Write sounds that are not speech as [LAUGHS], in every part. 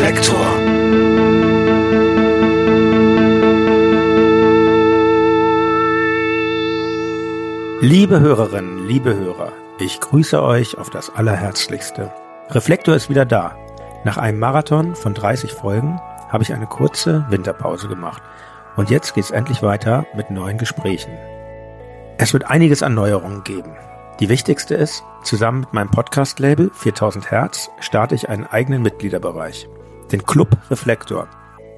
Reflektor. Liebe Hörerinnen, liebe Hörer, ich grüße euch auf das Allerherzlichste. Reflektor ist wieder da. Nach einem Marathon von 30 Folgen habe ich eine kurze Winterpause gemacht. Und jetzt geht's endlich weiter mit neuen Gesprächen. Es wird einiges an Neuerungen geben. Die wichtigste ist, zusammen mit meinem Podcast-Label 4000 Hertz starte ich einen eigenen Mitgliederbereich, den Club Reflektor.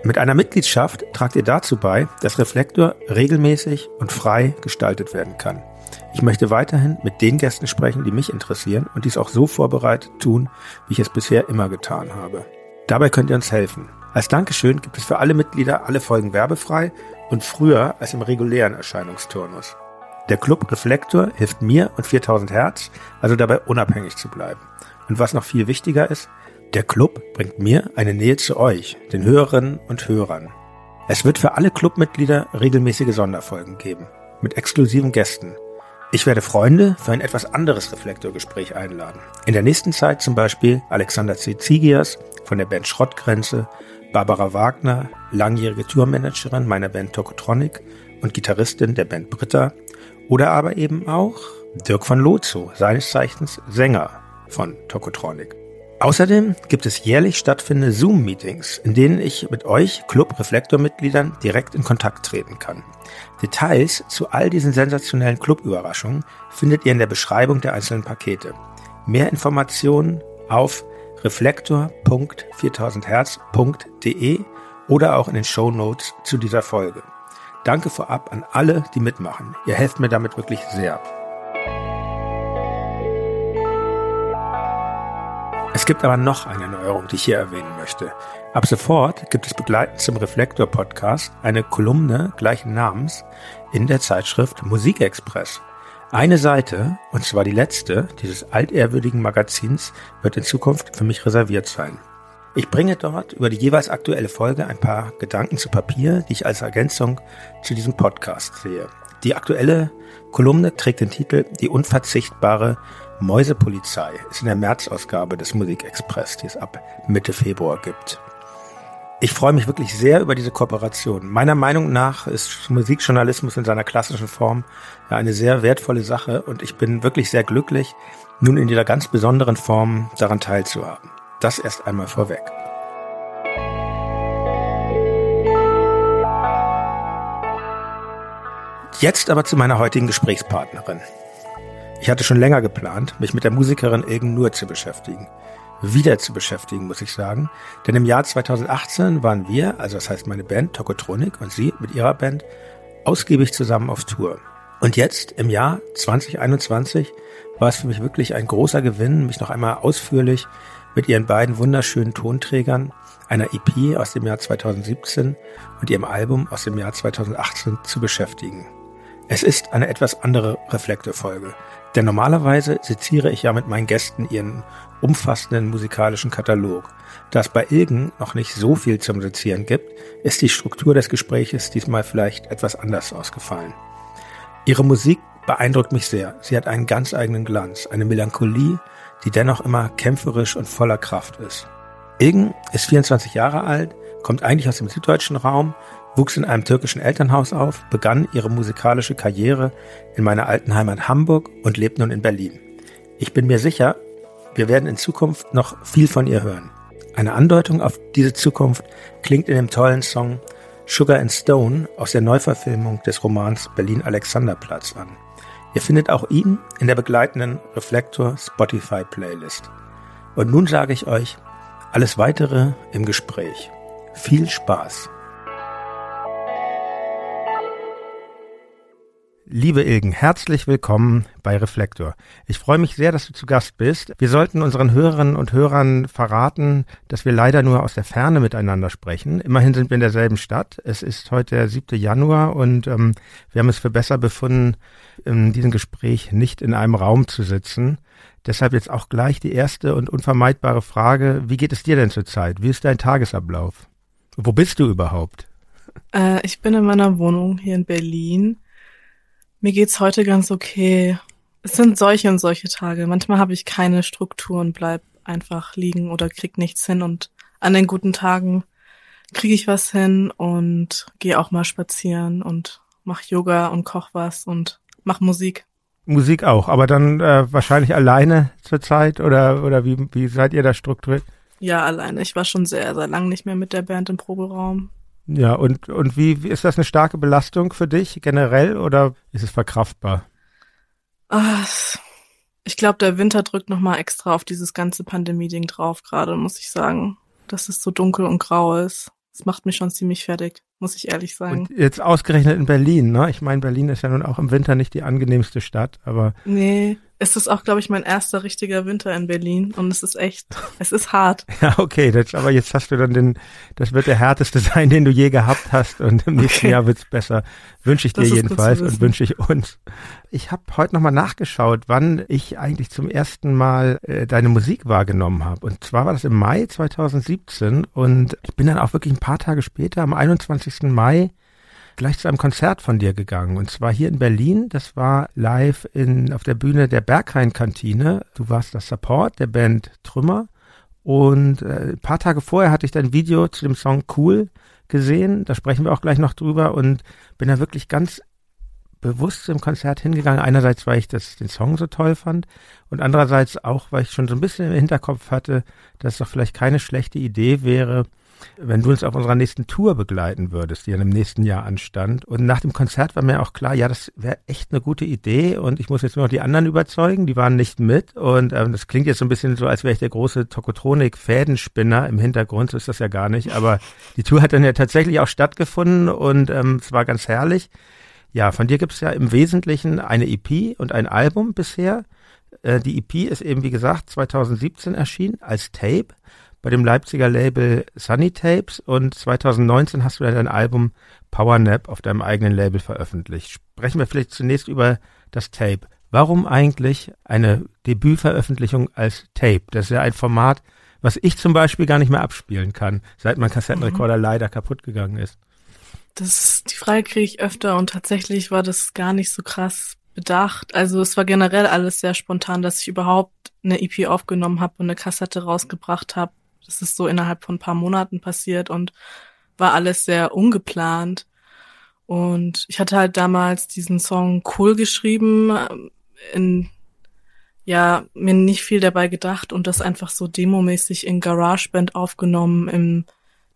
Mit einer Mitgliedschaft tragt ihr dazu bei, dass Reflektor regelmäßig und frei gestaltet werden kann. Ich möchte weiterhin mit den Gästen sprechen, die mich interessieren und dies auch so vorbereitet tun, wie ich es bisher immer getan habe. Dabei könnt ihr uns helfen. Als Dankeschön gibt es für alle Mitglieder alle Folgen werbefrei und früher als im regulären Erscheinungsturnus. Der Club Reflektor hilft mir und 4000 Hertz, also dabei unabhängig zu bleiben. Und was noch viel wichtiger ist, der Club bringt mir eine Nähe zu euch, den Hörerinnen und Hörern. Es wird für alle Clubmitglieder regelmäßige Sonderfolgen geben, mit exklusiven Gästen. Ich werde Freunde für ein etwas anderes Reflektorgespräch einladen. In der nächsten Zeit zum Beispiel Alexander Zizigias von der Band Schrottgrenze, Barbara Wagner, langjährige Tourmanagerin meiner Band Tokotronic und Gitarristin der Band Britta, oder aber eben auch Dirk von Lozo, seines Zeichens Sänger von Tokotronic. Außerdem gibt es jährlich stattfindende Zoom-Meetings, in denen ich mit euch Club-Reflektor-Mitgliedern direkt in Kontakt treten kann. Details zu all diesen sensationellen Club-Überraschungen findet ihr in der Beschreibung der einzelnen Pakete. Mehr Informationen auf reflektor.4000herz.de oder auch in den Show Notes zu dieser Folge. Danke vorab an alle, die mitmachen. Ihr helft mir damit wirklich sehr. Es gibt aber noch eine Neuerung, die ich hier erwähnen möchte. Ab sofort gibt es begleitend zum Reflektor Podcast eine Kolumne gleichen Namens in der Zeitschrift Musikexpress. Eine Seite, und zwar die letzte dieses altehrwürdigen Magazins, wird in Zukunft für mich reserviert sein. Ich bringe dort über die jeweils aktuelle Folge ein paar Gedanken zu Papier, die ich als Ergänzung zu diesem Podcast sehe. Die aktuelle Kolumne trägt den Titel Die unverzichtbare Mäusepolizei, ist in der März-Ausgabe des Musikexpress, die es ab Mitte Februar gibt. Ich freue mich wirklich sehr über diese Kooperation. Meiner Meinung nach ist Musikjournalismus in seiner klassischen Form ja eine sehr wertvolle Sache und ich bin wirklich sehr glücklich, nun in dieser ganz besonderen Form daran teilzuhaben. Das erst einmal vorweg. Jetzt aber zu meiner heutigen Gesprächspartnerin. Ich hatte schon länger geplant, mich mit der Musikerin Ilgen Nur zu beschäftigen. Wieder zu beschäftigen, muss ich sagen. Denn im Jahr 2018 waren wir, also das heißt meine Band Tokotronik und sie mit ihrer Band, ausgiebig zusammen auf Tour. Und jetzt, im Jahr 2021, war es für mich wirklich ein großer Gewinn, mich noch einmal ausführlich mit ihren beiden wunderschönen Tonträgern, einer EP aus dem Jahr 2017 und ihrem Album aus dem Jahr 2018 zu beschäftigen. Es ist eine etwas andere Reflektorfolge, denn normalerweise seziere ich ja mit meinen Gästen ihren umfassenden musikalischen Katalog. Da es bei Ilgen noch nicht so viel zum Sezieren gibt, ist die Struktur des Gespräches diesmal vielleicht etwas anders ausgefallen. Ihre Musik beeindruckt mich sehr. Sie hat einen ganz eigenen Glanz, eine Melancholie, die dennoch immer kämpferisch und voller Kraft ist. Ilgen ist 24 Jahre alt, kommt eigentlich aus dem süddeutschen Raum, wuchs in einem türkischen Elternhaus auf, begann ihre musikalische Karriere in meiner alten Heimat Hamburg und lebt nun in Berlin. Ich bin mir sicher, wir werden in Zukunft noch viel von ihr hören. Eine Andeutung auf diese Zukunft klingt in dem tollen Song Sugar and Stone aus der Neuverfilmung des Romans Berlin Alexanderplatz an. Ihr findet auch ihn in der begleitenden Reflektor Spotify Playlist. Und nun sage ich euch, alles weitere im Gespräch. Viel Spaß! Liebe Ilgen, herzlich willkommen bei Reflektor. Ich freue mich sehr, dass du zu Gast bist. Wir sollten unseren Hörerinnen und Hörern verraten, dass wir leider nur aus der Ferne miteinander sprechen. Immerhin sind wir in derselben Stadt. Es ist heute der 7. Januar und ähm, wir haben es für besser befunden, in diesem Gespräch nicht in einem Raum zu sitzen. Deshalb jetzt auch gleich die erste und unvermeidbare Frage. Wie geht es dir denn zurzeit? Wie ist dein Tagesablauf? Wo bist du überhaupt? Äh, ich bin in meiner Wohnung hier in Berlin mir geht's heute ganz okay. Es sind solche und solche Tage. Manchmal habe ich keine Struktur und bleib einfach liegen oder krieg nichts hin und an den guten Tagen kriege ich was hin und gehe auch mal spazieren und mache Yoga und koch was und mach Musik. Musik auch, aber dann äh, wahrscheinlich alleine zurzeit oder oder wie wie seid ihr da strukturiert? Ja, alleine. Ich war schon sehr sehr lang nicht mehr mit der Band im Proberaum. Ja, und und wie, wie ist das eine starke Belastung für dich generell oder ist es verkraftbar? Ach, ich glaube, der Winter drückt noch mal extra auf dieses ganze Pandemie-Ding drauf gerade, muss ich sagen, dass es so dunkel und grau ist. Das macht mich schon ziemlich fertig, muss ich ehrlich sagen. Und jetzt ausgerechnet in Berlin, ne? Ich meine, Berlin ist ja nun auch im Winter nicht die angenehmste Stadt, aber. Nee, es ist auch, glaube ich, mein erster richtiger Winter in Berlin und es ist echt, es ist hart. [LAUGHS] Ja, okay, das, aber jetzt hast du dann den, das wird der härteste [LAUGHS] sein, den du je gehabt hast und im nächsten okay. Jahr wird's besser. Wünsche ich dir jedenfalls und wünsche ich uns. Ich habe heute nochmal nachgeschaut, wann ich eigentlich zum ersten Mal äh, deine Musik wahrgenommen habe. Und zwar war das im Mai 2017 und ich bin dann auch wirklich ein paar Tage später, am 21. Mai, gleich zu einem Konzert von dir gegangen. Und zwar hier in Berlin. Das war live in, auf der Bühne der Berghain-Kantine. Du warst das Support der Band Trümmer. Und äh, ein paar Tage vorher hatte ich dein Video zu dem Song Cool gesehen. Da sprechen wir auch gleich noch drüber. Und bin da wirklich ganz bewusst zum Konzert hingegangen. Einerseits, weil ich das, den Song so toll fand und andererseits auch, weil ich schon so ein bisschen im Hinterkopf hatte, dass es doch vielleicht keine schlechte Idee wäre, wenn du uns auf unserer nächsten Tour begleiten würdest, die ja im nächsten Jahr anstand. Und nach dem Konzert war mir auch klar, ja, das wäre echt eine gute Idee und ich muss jetzt nur noch die anderen überzeugen, die waren nicht mit. Und ähm, das klingt jetzt so ein bisschen so, als wäre ich der große Tokotronik-Fädenspinner im Hintergrund, so ist das ja gar nicht. Aber die Tour hat dann ja tatsächlich auch stattgefunden und ähm, es war ganz herrlich. Ja, von dir gibt es ja im Wesentlichen eine EP und ein Album bisher. Äh, die EP ist eben, wie gesagt, 2017 erschienen als Tape bei dem Leipziger Label Sunny Tapes und 2019 hast du dann dein Album Power Nap auf deinem eigenen Label veröffentlicht. Sprechen wir vielleicht zunächst über das Tape. Warum eigentlich eine Debütveröffentlichung als Tape? Das ist ja ein Format, was ich zum Beispiel gar nicht mehr abspielen kann, seit mein Kassettenrekorder mhm. leider kaputt gegangen ist. Das, die Frage kriege ich öfter und tatsächlich war das gar nicht so krass bedacht. Also es war generell alles sehr spontan, dass ich überhaupt eine EP aufgenommen habe und eine Kassette rausgebracht habe. Das ist so innerhalb von ein paar Monaten passiert und war alles sehr ungeplant. Und ich hatte halt damals diesen Song cool geschrieben, ähm, in, ja, mir nicht viel dabei gedacht und das einfach so demomäßig in GarageBand aufgenommen, im,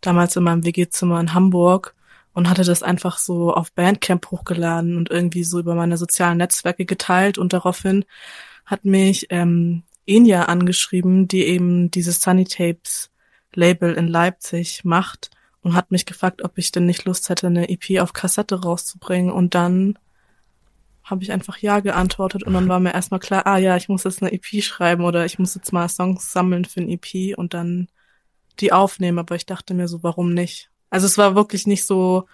damals in meinem WG-Zimmer in Hamburg und hatte das einfach so auf Bandcamp hochgeladen und irgendwie so über meine sozialen Netzwerke geteilt und daraufhin hat mich ähm, Enya angeschrieben, die eben dieses Sunny Tapes Label in Leipzig macht und hat mich gefragt, ob ich denn nicht Lust hätte, eine EP auf Kassette rauszubringen und dann habe ich einfach ja geantwortet und dann war mir erstmal klar, ah ja, ich muss jetzt eine EP schreiben oder ich muss jetzt mal Songs sammeln für ein EP und dann die aufnehmen, aber ich dachte mir so, warum nicht? Also es war wirklich nicht so,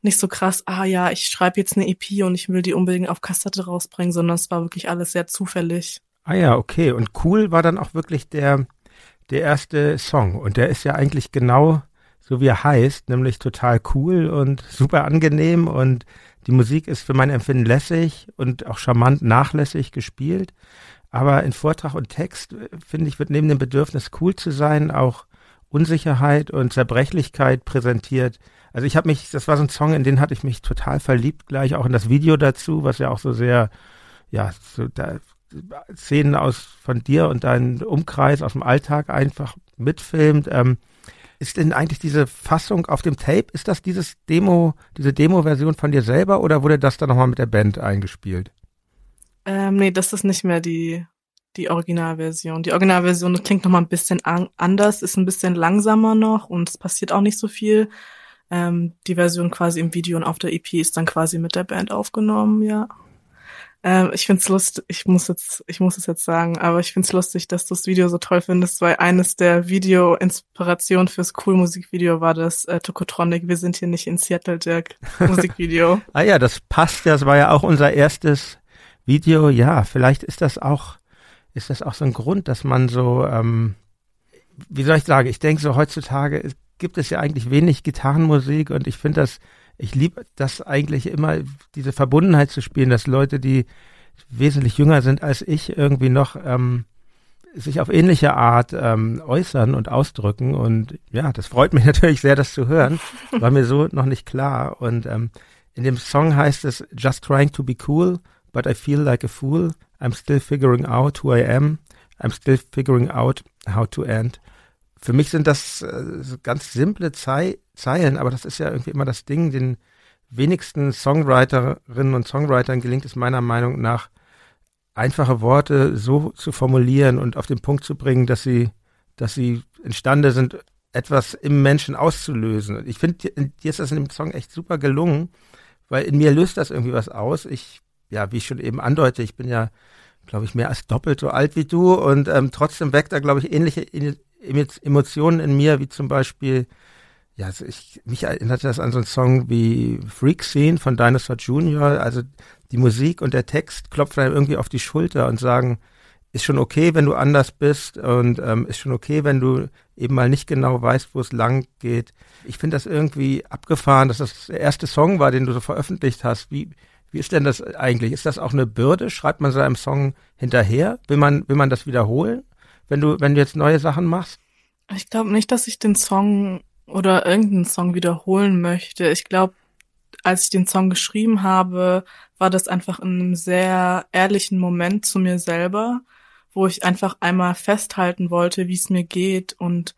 nicht so krass, ah ja, ich schreibe jetzt eine EP und ich will die unbedingt auf Kassette rausbringen, sondern es war wirklich alles sehr zufällig. Ah ja, okay. Und cool war dann auch wirklich der, der erste Song. Und der ist ja eigentlich genau so wie er heißt, nämlich total cool und super angenehm und die Musik ist für mein Empfinden lässig und auch charmant nachlässig gespielt. Aber in Vortrag und Text, äh, finde ich, wird neben dem Bedürfnis cool zu sein auch Unsicherheit und Zerbrechlichkeit präsentiert. Also ich habe mich, das war so ein Song, in den hatte ich mich total verliebt, gleich auch in das Video dazu, was ja auch so sehr, ja, so da, Szenen aus von dir und deinem Umkreis aus dem Alltag einfach mitfilmt. Ähm, ist denn eigentlich diese Fassung auf dem Tape, ist das dieses Demo, diese Demo-Version von dir selber oder wurde das dann nochmal mit der Band eingespielt? Ähm, nee, das ist nicht mehr die die Originalversion. Die Originalversion klingt noch mal ein bisschen an anders, ist ein bisschen langsamer noch und es passiert auch nicht so viel. Ähm, die Version quasi im Video und auf der EP ist dann quasi mit der Band aufgenommen, ja. Ähm, ich find's lustig, ich muss jetzt, ich muss es jetzt sagen, aber ich find's lustig, dass du das Video so toll findest, weil eines der Video-Inspirationen fürs Cool-Musikvideo war das äh, Tokotronic, wir sind hier nicht in Seattle, Dirk, [LAUGHS] Musikvideo. ah ja, das passt, das war ja auch unser erstes Video, ja, vielleicht ist das auch ist das auch so ein Grund, dass man so, ähm, wie soll ich sagen, ich denke so heutzutage gibt es ja eigentlich wenig Gitarrenmusik und ich finde das, ich liebe das eigentlich immer, diese Verbundenheit zu spielen, dass Leute, die wesentlich jünger sind als ich, irgendwie noch ähm, sich auf ähnliche Art ähm, äußern und ausdrücken. Und ja, das freut mich [LAUGHS] natürlich sehr, das zu hören. War mir so noch nicht klar. Und ähm, in dem Song heißt es Just trying to be cool, but I feel like a fool. I'm still figuring out who I am. I'm still figuring out how to end. Für mich sind das äh, ganz simple Zei Zeilen, aber das ist ja irgendwie immer das Ding, den wenigsten Songwriterinnen und Songwritern gelingt es meiner Meinung nach, einfache Worte so zu formulieren und auf den Punkt zu bringen, dass sie, dass sie imstande sind, etwas im Menschen auszulösen. Ich finde, dir ist das in dem Song echt super gelungen, weil in mir löst das irgendwie was aus. Ich, ja, wie ich schon eben andeute, ich bin ja, glaube ich, mehr als doppelt so alt wie du und ähm, trotzdem weckt er, glaube ich, ähnliche Emotionen in mir, wie zum Beispiel ja, also ich, mich erinnert das an so einen Song wie Freak Scene von Dinosaur Jr. Also die Musik und der Text klopfen einem irgendwie auf die Schulter und sagen, ist schon okay, wenn du anders bist und ähm, ist schon okay, wenn du eben mal nicht genau weißt, wo es lang geht. Ich finde das irgendwie abgefahren, dass das der erste Song war, den du so veröffentlicht hast. Wie, wie ist denn das eigentlich? Ist das auch eine Bürde? Schreibt man so einem Song hinterher? Will man, will man das wiederholen, wenn du, wenn du jetzt neue Sachen machst? Ich glaube nicht, dass ich den Song oder irgendeinen Song wiederholen möchte. Ich glaube, als ich den Song geschrieben habe, war das einfach in einem sehr ehrlichen Moment zu mir selber, wo ich einfach einmal festhalten wollte, wie es mir geht. Und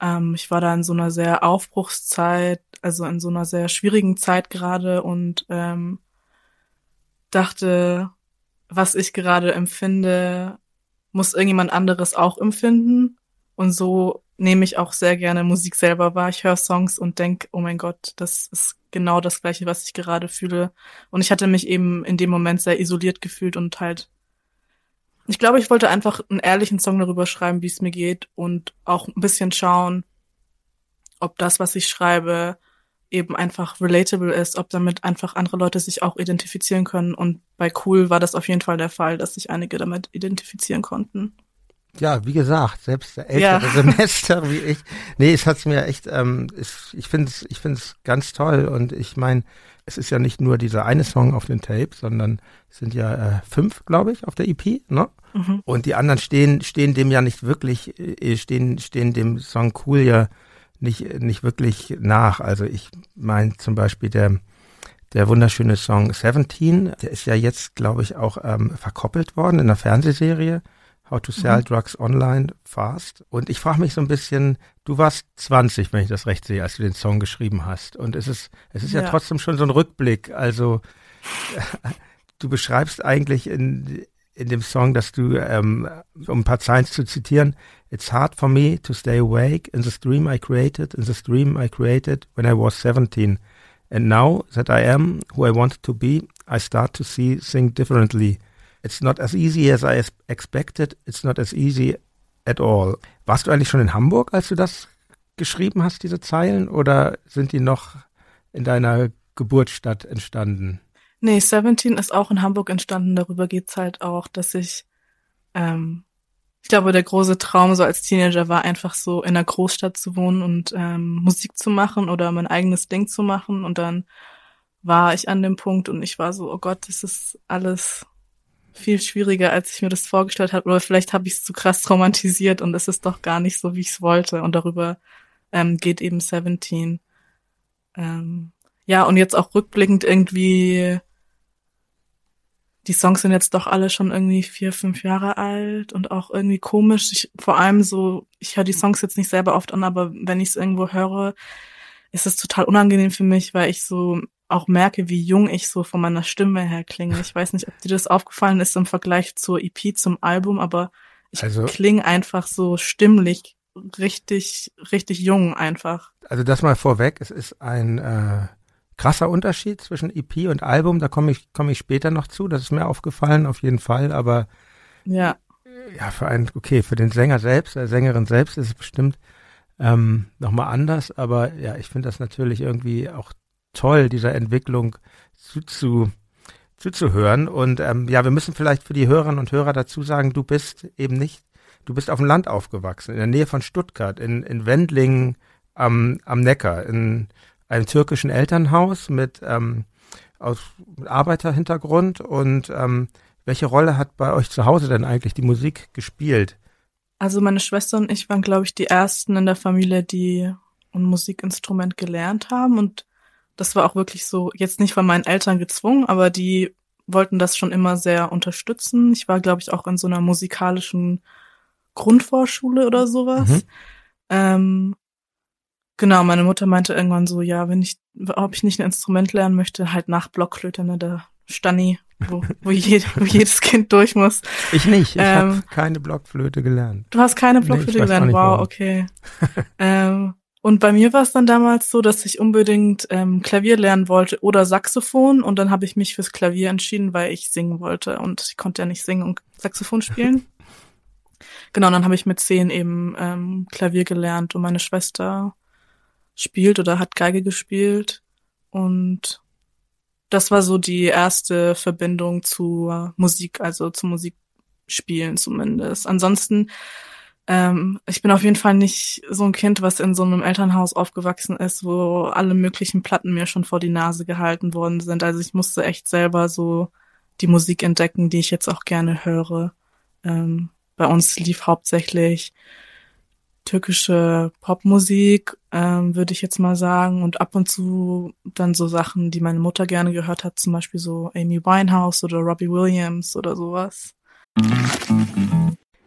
ähm, ich war da in so einer sehr Aufbruchszeit, also in so einer sehr schwierigen Zeit gerade und ähm, dachte, was ich gerade empfinde, muss irgendjemand anderes auch empfinden. Und so nehme ich auch sehr gerne Musik selber wahr. Ich höre Songs und denke, oh mein Gott, das ist genau das Gleiche, was ich gerade fühle. Und ich hatte mich eben in dem Moment sehr isoliert gefühlt und halt, ich glaube, ich wollte einfach einen ehrlichen Song darüber schreiben, wie es mir geht und auch ein bisschen schauen, ob das, was ich schreibe, eben einfach relatable ist, ob damit einfach andere Leute sich auch identifizieren können. Und bei Cool war das auf jeden Fall der Fall, dass sich einige damit identifizieren konnten ja, wie gesagt, selbst der ältere ja. [LAUGHS] Semester wie ich. Nee, es hat's mir echt, ähm, es, ich finde es ich find's ganz toll und ich meine, es ist ja nicht nur dieser eine Song auf den Tapes, sondern es sind ja äh, fünf, glaube ich, auf der EP, ne? Mhm. Und die anderen stehen, stehen dem ja nicht wirklich, äh, stehen, stehen dem Song Cool ja nicht, nicht wirklich nach. Also ich meine zum Beispiel der, der wunderschöne Song 17, der ist ja jetzt, glaube ich, auch ähm, verkoppelt worden in der Fernsehserie. How to Sell mhm. Drugs Online Fast. Und ich frage mich so ein bisschen, du warst 20, wenn ich das recht sehe, als du den Song geschrieben hast. Und es ist, es ist ja, ja trotzdem schon so ein Rückblick. Also [LAUGHS] du beschreibst eigentlich in, in dem Song, dass du, ähm, um ein paar Zeilen zu zitieren, It's hard for me to stay awake in the stream I created, in the stream I created when I was 17. And now that I am who I wanted to be, I start to see things differently. It's not as easy as I expected. It's not as easy at all. Warst du eigentlich schon in Hamburg, als du das geschrieben hast, diese Zeilen, oder sind die noch in deiner Geburtsstadt entstanden? Nee, 17 ist auch in Hamburg entstanden. Darüber geht's halt auch, dass ich, ähm, ich glaube, der große Traum so als Teenager war einfach so in einer Großstadt zu wohnen und ähm, Musik zu machen oder mein eigenes Ding zu machen. Und dann war ich an dem Punkt und ich war so, oh Gott, das ist alles viel schwieriger, als ich mir das vorgestellt habe. Oder vielleicht habe ich es zu krass romantisiert und es ist doch gar nicht so, wie ich es wollte. Und darüber ähm, geht eben 17. Ähm, ja, und jetzt auch rückblickend irgendwie, die Songs sind jetzt doch alle schon irgendwie vier, fünf Jahre alt und auch irgendwie komisch. Ich, vor allem so, ich höre die Songs jetzt nicht selber oft an, aber wenn ich es irgendwo höre, ist es total unangenehm für mich, weil ich so auch merke, wie jung ich so von meiner Stimme her klinge. Ich weiß nicht, ob dir das aufgefallen ist im Vergleich zur EP, zum Album, aber ich also, klinge einfach so stimmlich richtig, richtig jung einfach. Also das mal vorweg, es ist ein äh, krasser Unterschied zwischen EP und Album, da komme ich, komme ich später noch zu, das ist mir aufgefallen, auf jeden Fall, aber ja. Ja, für einen, okay, für den Sänger selbst, der Sängerin selbst ist es bestimmt ähm, nochmal anders, aber ja, ich finde das natürlich irgendwie auch toll, dieser Entwicklung zuzu, zuzuhören. Und ähm, ja, wir müssen vielleicht für die Hörerinnen und Hörer dazu sagen, du bist eben nicht, du bist auf dem Land aufgewachsen, in der Nähe von Stuttgart, in, in Wendlingen am, am Neckar, in einem türkischen Elternhaus mit, ähm, aus Arbeiterhintergrund. Und ähm, welche Rolle hat bei euch zu Hause denn eigentlich die Musik gespielt? Also meine Schwester und ich waren, glaube ich, die ersten in der Familie, die ein Musikinstrument gelernt haben. Und das war auch wirklich so, jetzt nicht von meinen Eltern gezwungen, aber die wollten das schon immer sehr unterstützen. Ich war, glaube ich, auch in so einer musikalischen Grundvorschule oder sowas. Mhm. Ähm, genau, meine Mutter meinte irgendwann so, ja, wenn ich, ob ich nicht ein Instrument lernen möchte, halt nach Blockflöte, ne, der Stanni, wo, wo, [LAUGHS] jed, wo jedes Kind durch muss. Ich nicht, ich ähm, habe keine Blockflöte gelernt. Du hast keine Blockflöte nee, gelernt, wow, warum. okay. [LAUGHS] ähm, und bei mir war es dann damals so, dass ich unbedingt ähm, Klavier lernen wollte oder Saxophon und dann habe ich mich fürs Klavier entschieden, weil ich singen wollte und ich konnte ja nicht singen und Saxophon spielen. [LAUGHS] genau, dann habe ich mit zehn eben ähm, Klavier gelernt und meine Schwester spielt oder hat Geige gespielt und das war so die erste Verbindung zu Musik, also zu Musikspielen zumindest. Ansonsten ähm, ich bin auf jeden Fall nicht so ein Kind, was in so einem Elternhaus aufgewachsen ist, wo alle möglichen Platten mir schon vor die Nase gehalten worden sind. Also ich musste echt selber so die Musik entdecken, die ich jetzt auch gerne höre. Ähm, bei uns lief hauptsächlich türkische Popmusik, ähm, würde ich jetzt mal sagen, und ab und zu dann so Sachen, die meine Mutter gerne gehört hat, zum Beispiel so Amy Winehouse oder Robbie Williams oder sowas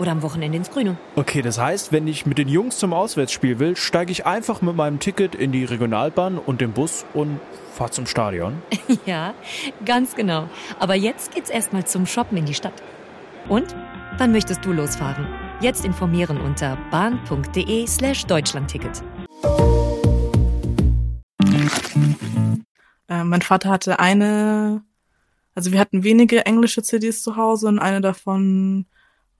Oder am Wochenende ins Grüne. Okay, das heißt, wenn ich mit den Jungs zum Auswärtsspiel will, steige ich einfach mit meinem Ticket in die Regionalbahn und den Bus und fahre zum Stadion. [LAUGHS] ja, ganz genau. Aber jetzt geht's erstmal zum Shoppen in die Stadt. Und? Wann möchtest du losfahren? Jetzt informieren unter bahn.de slash Deutschlandticket. Äh, mein Vater hatte eine, also wir hatten wenige englische CDs zu Hause und eine davon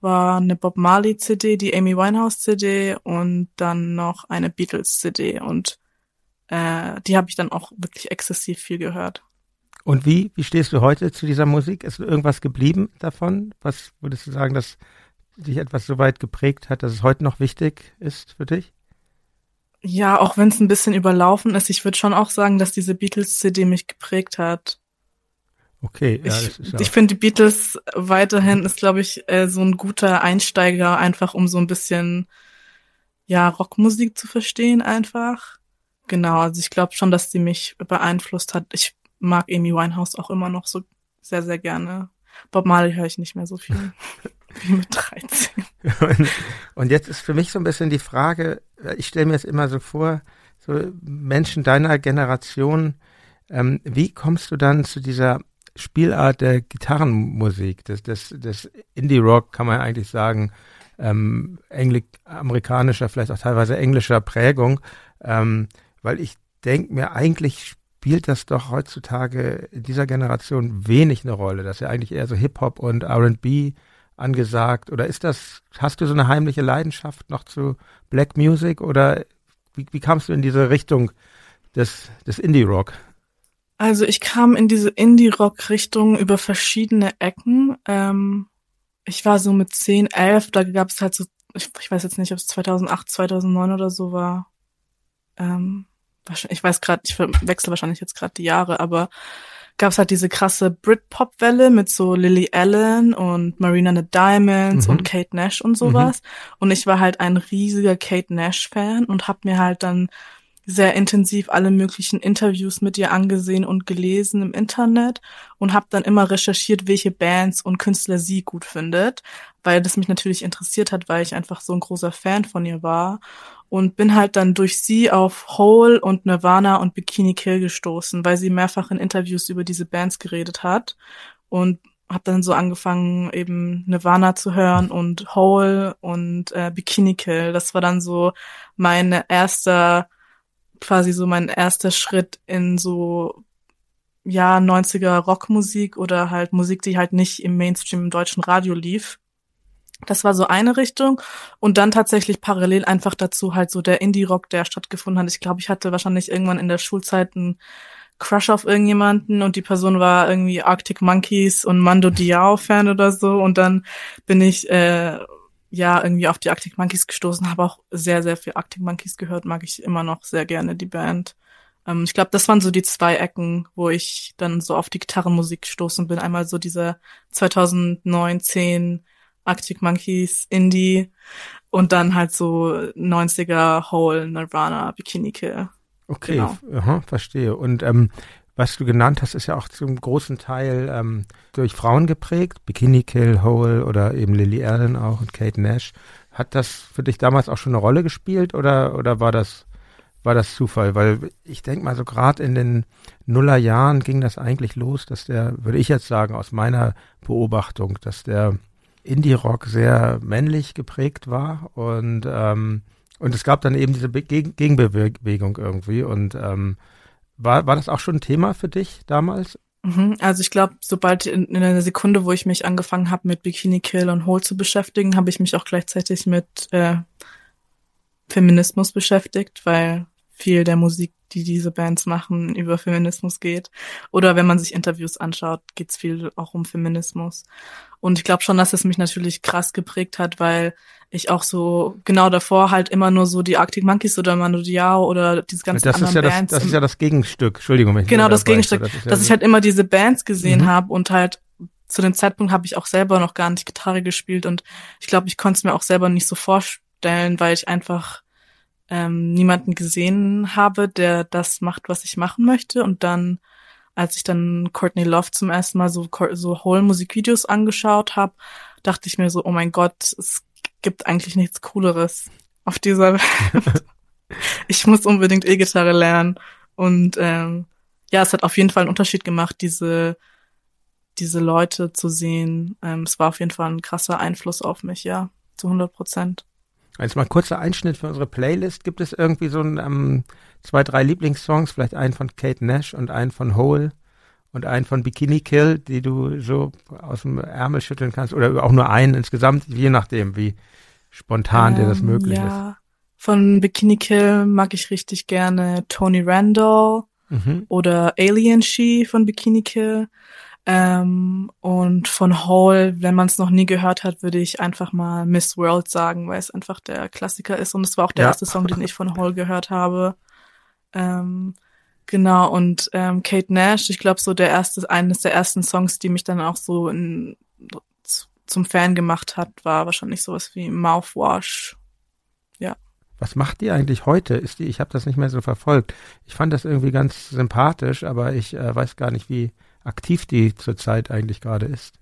war eine Bob Marley CD, die Amy Winehouse CD und dann noch eine Beatles CD und äh, die habe ich dann auch wirklich exzessiv viel gehört. Und wie, wie stehst du heute zu dieser Musik? Ist irgendwas geblieben davon? Was würdest du sagen, dass dich etwas so weit geprägt hat, dass es heute noch wichtig ist für dich? Ja, auch wenn es ein bisschen überlaufen ist, ich würde schon auch sagen, dass diese Beatles-CD mich geprägt hat. Okay, ja, ich, ja ich finde die Beatles weiterhin ist, glaube ich, äh, so ein guter Einsteiger, einfach um so ein bisschen ja Rockmusik zu verstehen, einfach. Genau, also ich glaube schon, dass sie mich beeinflusst hat. Ich mag Amy Winehouse auch immer noch so sehr, sehr gerne. Bob Marley höre ich nicht mehr so viel [LAUGHS] wie mit 13. Und, und jetzt ist für mich so ein bisschen die Frage, ich stelle mir es immer so vor, so Menschen deiner Generation, ähm, wie kommst du dann zu dieser Spielart der Gitarrenmusik, des, des, des Indie-Rock, kann man eigentlich sagen, ähm, Engl amerikanischer, vielleicht auch teilweise englischer Prägung, ähm, weil ich denke mir, eigentlich spielt das doch heutzutage in dieser Generation wenig eine Rolle. Das ist ja eigentlich eher so Hip-Hop und RB angesagt. Oder ist das, hast du so eine heimliche Leidenschaft noch zu Black Music oder wie, wie kamst du in diese Richtung des, des Indie-Rock? Also ich kam in diese Indie-Rock-Richtung über verschiedene Ecken. Ähm, ich war so mit 10, 11, da gab es halt so, ich, ich, weiß jetzt nicht, ob es 2008, 2009 oder so war. Ähm, ich weiß gerade, ich wechsle wahrscheinlich jetzt gerade die Jahre, aber gab es halt diese krasse Britpop-Welle mit so Lily Allen und Marina the Diamonds mhm. und Kate Nash und sowas. Mhm. Und ich war halt ein riesiger Kate Nash-Fan und hab mir halt dann sehr intensiv alle möglichen Interviews mit ihr angesehen und gelesen im Internet und habe dann immer recherchiert, welche Bands und Künstler sie gut findet, weil das mich natürlich interessiert hat, weil ich einfach so ein großer Fan von ihr war und bin halt dann durch sie auf Hole und Nirvana und Bikini Kill gestoßen, weil sie mehrfach in Interviews über diese Bands geredet hat und habe dann so angefangen eben Nirvana zu hören und Hole und äh, Bikini Kill. Das war dann so mein erster quasi so mein erster Schritt in so ja 90er Rockmusik oder halt Musik, die halt nicht im Mainstream im deutschen Radio lief. Das war so eine Richtung. Und dann tatsächlich parallel einfach dazu halt so der Indie-Rock, der stattgefunden hat. Ich glaube, ich hatte wahrscheinlich irgendwann in der Schulzeit einen Crush auf irgendjemanden und die Person war irgendwie Arctic Monkeys und Mando Diao-Fan oder so. Und dann bin ich äh, ja irgendwie auf die Arctic Monkeys gestoßen, habe auch sehr, sehr viel Arctic Monkeys gehört, mag ich immer noch sehr gerne die Band. Ähm, ich glaube, das waren so die zwei Ecken, wo ich dann so auf die Gitarrenmusik gestoßen bin. Einmal so dieser 2009, Arctic Monkeys, Indie und dann halt so 90er Hole, Nirvana, Bikini Kill. Okay, genau. Aha, verstehe. Und ähm, was du genannt hast, ist ja auch zum großen Teil ähm, durch Frauen geprägt. Bikini Kill, Hole oder eben Lily Allen auch und Kate Nash. Hat das für dich damals auch schon eine Rolle gespielt oder, oder war das war das Zufall? Weil ich denke mal so gerade in den Nullerjahren ging das eigentlich los, dass der, würde ich jetzt sagen, aus meiner Beobachtung, dass der Indie-Rock sehr männlich geprägt war und ähm, und es gab dann eben diese Be Gegenbewegung irgendwie und ähm, war, war das auch schon ein Thema für dich damals? Mhm, also ich glaube, sobald in, in einer Sekunde, wo ich mich angefangen habe, mit Bikini Kill und Hole zu beschäftigen, habe ich mich auch gleichzeitig mit äh, Feminismus beschäftigt, weil viel der Musik, die diese Bands machen, über Feminismus geht. Oder wenn man sich Interviews anschaut, geht's viel auch um Feminismus. Und ich glaube schon, dass es mich natürlich krass geprägt hat, weil ich auch so genau davor halt immer nur so die Arctic Monkeys oder Manu Diao oder diese ganzen das anderen ist ja Bands. Das, das ist ja das Gegenstück, Entschuldigung. Wenn ich genau, das Gegenstück, das ja dass ich halt immer diese Bands gesehen mhm. habe und halt zu dem Zeitpunkt habe ich auch selber noch gar nicht Gitarre gespielt und ich glaube, ich konnte es mir auch selber nicht so vorstellen, weil ich einfach ähm, niemanden gesehen habe, der das macht, was ich machen möchte. Und dann, als ich dann Courtney Love zum ersten Mal so, so whole Musikvideos angeschaut habe, dachte ich mir so, oh mein Gott, es gibt eigentlich nichts Cooleres auf dieser Welt. [LAUGHS] ich muss unbedingt E-Gitarre lernen. Und ähm, ja, es hat auf jeden Fall einen Unterschied gemacht, diese diese Leute zu sehen. Ähm, es war auf jeden Fall ein krasser Einfluss auf mich, ja, zu 100 Prozent. Jetzt mal kurzer Einschnitt für unsere Playlist. Gibt es irgendwie so ein, ähm, zwei, drei Lieblingssongs, vielleicht einen von Kate Nash und einen von Hole und einen von Bikini Kill, die du so aus dem Ärmel schütteln kannst oder auch nur einen insgesamt, je nachdem, wie spontan ähm, dir das ähm, möglich ja. ist. Von Bikini Kill mag ich richtig gerne Tony Randall mhm. oder Alien She von Bikini Kill. Ähm, und von Hall, wenn man es noch nie gehört hat, würde ich einfach mal Miss World sagen, weil es einfach der Klassiker ist und es war auch der ja. erste Song, den ich von [LAUGHS] Hall gehört habe. Ähm, genau, und ähm, Kate Nash, ich glaube so der erste, eines der ersten Songs, die mich dann auch so in, zum Fan gemacht hat, war wahrscheinlich sowas wie Mouthwash. Ja. Was macht die eigentlich heute? Ist die, ich habe das nicht mehr so verfolgt. Ich fand das irgendwie ganz sympathisch, aber ich äh, weiß gar nicht, wie, aktiv die zurzeit eigentlich gerade ist?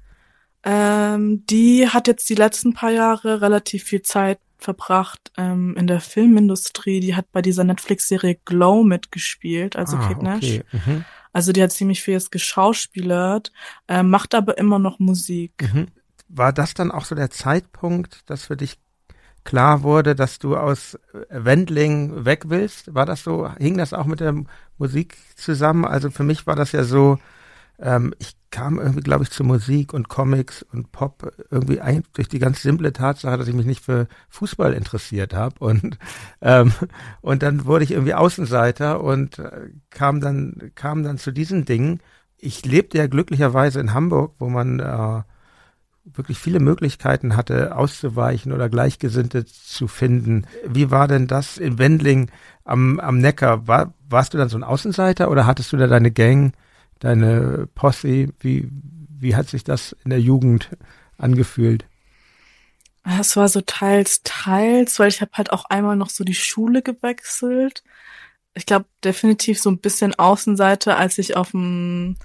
Ähm, die hat jetzt die letzten paar Jahre relativ viel Zeit verbracht ähm, in der Filmindustrie. Die hat bei dieser Netflix-Serie Glow mitgespielt, also ah, Kate Nash. Okay. Mhm. Also die hat ziemlich viel jetzt geschauspielert, äh, macht aber immer noch Musik. Mhm. War das dann auch so der Zeitpunkt, dass für dich klar wurde, dass du aus Wendling weg willst? War das so? Hing das auch mit der Musik zusammen? Also für mich war das ja so, ähm, ich kam irgendwie, glaube ich, zu Musik und Comics und Pop irgendwie ein, durch die ganz simple Tatsache, dass ich mich nicht für Fußball interessiert habe und ähm, und dann wurde ich irgendwie Außenseiter und äh, kam dann kam dann zu diesen Dingen. Ich lebte ja glücklicherweise in Hamburg, wo man äh, wirklich viele Möglichkeiten hatte, auszuweichen oder Gleichgesinnte zu finden. Wie war denn das in Wendling am, am Neckar? War, warst du dann so ein Außenseiter oder hattest du da deine Gang? Deine Posse, wie, wie hat sich das in der Jugend angefühlt? Es war so teils, teils, weil ich habe halt auch einmal noch so die Schule gewechselt. Ich glaube definitiv so ein bisschen Außenseite, als ich auf dem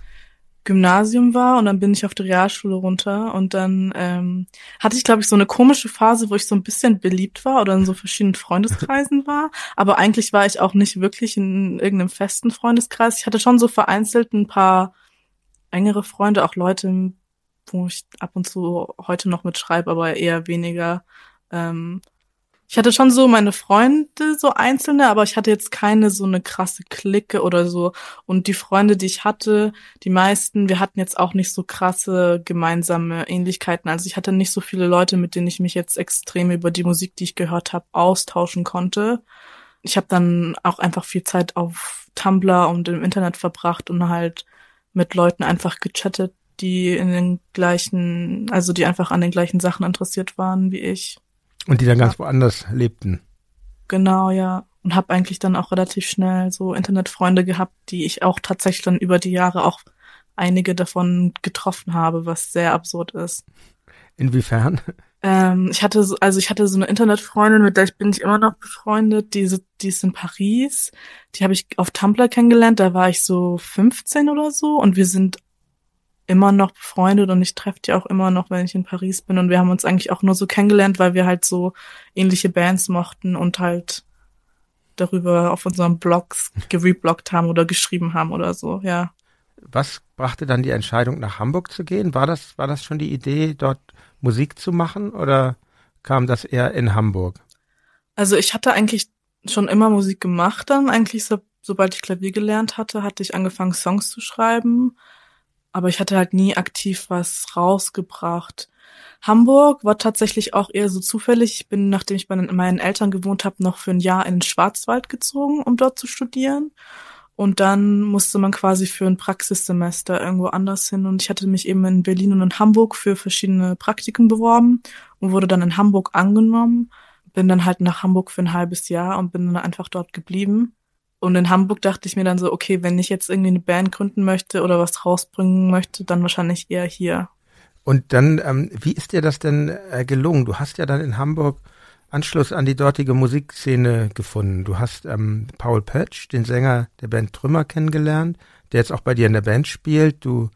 Gymnasium war und dann bin ich auf die Realschule runter und dann ähm, hatte ich, glaube ich, so eine komische Phase, wo ich so ein bisschen beliebt war oder in so verschiedenen Freundeskreisen [LAUGHS] war. Aber eigentlich war ich auch nicht wirklich in irgendeinem festen Freundeskreis. Ich hatte schon so vereinzelt ein paar engere Freunde, auch Leute, wo ich ab und zu heute noch mitschreibe, aber eher weniger. Ähm, Ich hatte schon so meine Freunde, so einzelne, aber ich hatte jetzt keine so eine krasse Clique oder so. Und die Freunde, die ich hatte, die meisten, wir hatten jetzt auch nicht so krasse gemeinsame Ähnlichkeiten. Also ich hatte nicht so viele Leute, mit denen ich mich jetzt extrem über die Musik, die ich gehört habe, austauschen konnte. Ich habe dann auch einfach viel Zeit auf Tumblr und im Internet verbracht und halt mit Leuten einfach gechattet, die in den gleichen, also die einfach an den gleichen Sachen interessiert waren wie ich. Und die dann ganz woanders lebten. Genau, ja. Und habe eigentlich dann auch relativ schnell so Internetfreunde gehabt, die ich auch tatsächlich dann über die Jahre auch einige davon getroffen habe, was sehr absurd ist. Inwiefern? Ähm, ich hatte so, also ich hatte so eine Internetfreundin, mit der ich bin ich immer noch befreundet, die, die ist in Paris. Die habe ich auf Tumblr kennengelernt, da war ich so 15 oder so und wir sind immer noch befreundet und ich treffe die auch immer noch, wenn ich in Paris bin. Und wir haben uns eigentlich auch nur so kennengelernt, weil wir halt so ähnliche Bands mochten und halt darüber auf unseren Blogs gerebloggt haben oder geschrieben haben oder so, ja. Was brachte dann die Entscheidung, nach Hamburg zu gehen? War das, war das schon die Idee, dort Musik zu machen oder kam das eher in Hamburg? Also ich hatte eigentlich schon immer Musik gemacht dann. Eigentlich so, sobald ich Klavier gelernt hatte, hatte ich angefangen, Songs zu schreiben aber ich hatte halt nie aktiv was rausgebracht. Hamburg war tatsächlich auch eher so zufällig. Ich bin, nachdem ich bei meinen Eltern gewohnt habe, noch für ein Jahr in den Schwarzwald gezogen, um dort zu studieren. Und dann musste man quasi für ein Praxissemester irgendwo anders hin. Und ich hatte mich eben in Berlin und in Hamburg für verschiedene Praktiken beworben und wurde dann in Hamburg angenommen. Bin dann halt nach Hamburg für ein halbes Jahr und bin dann einfach dort geblieben. Und in Hamburg dachte ich mir dann so, okay, wenn ich jetzt irgendwie eine Band gründen möchte oder was rausbringen möchte, dann wahrscheinlich eher hier. Und dann, ähm, wie ist dir das denn äh, gelungen? Du hast ja dann in Hamburg Anschluss an die dortige Musikszene gefunden. Du hast ähm, Paul Pötsch, den Sänger der Band Trümmer, kennengelernt, der jetzt auch bei dir in der Band spielt. Du,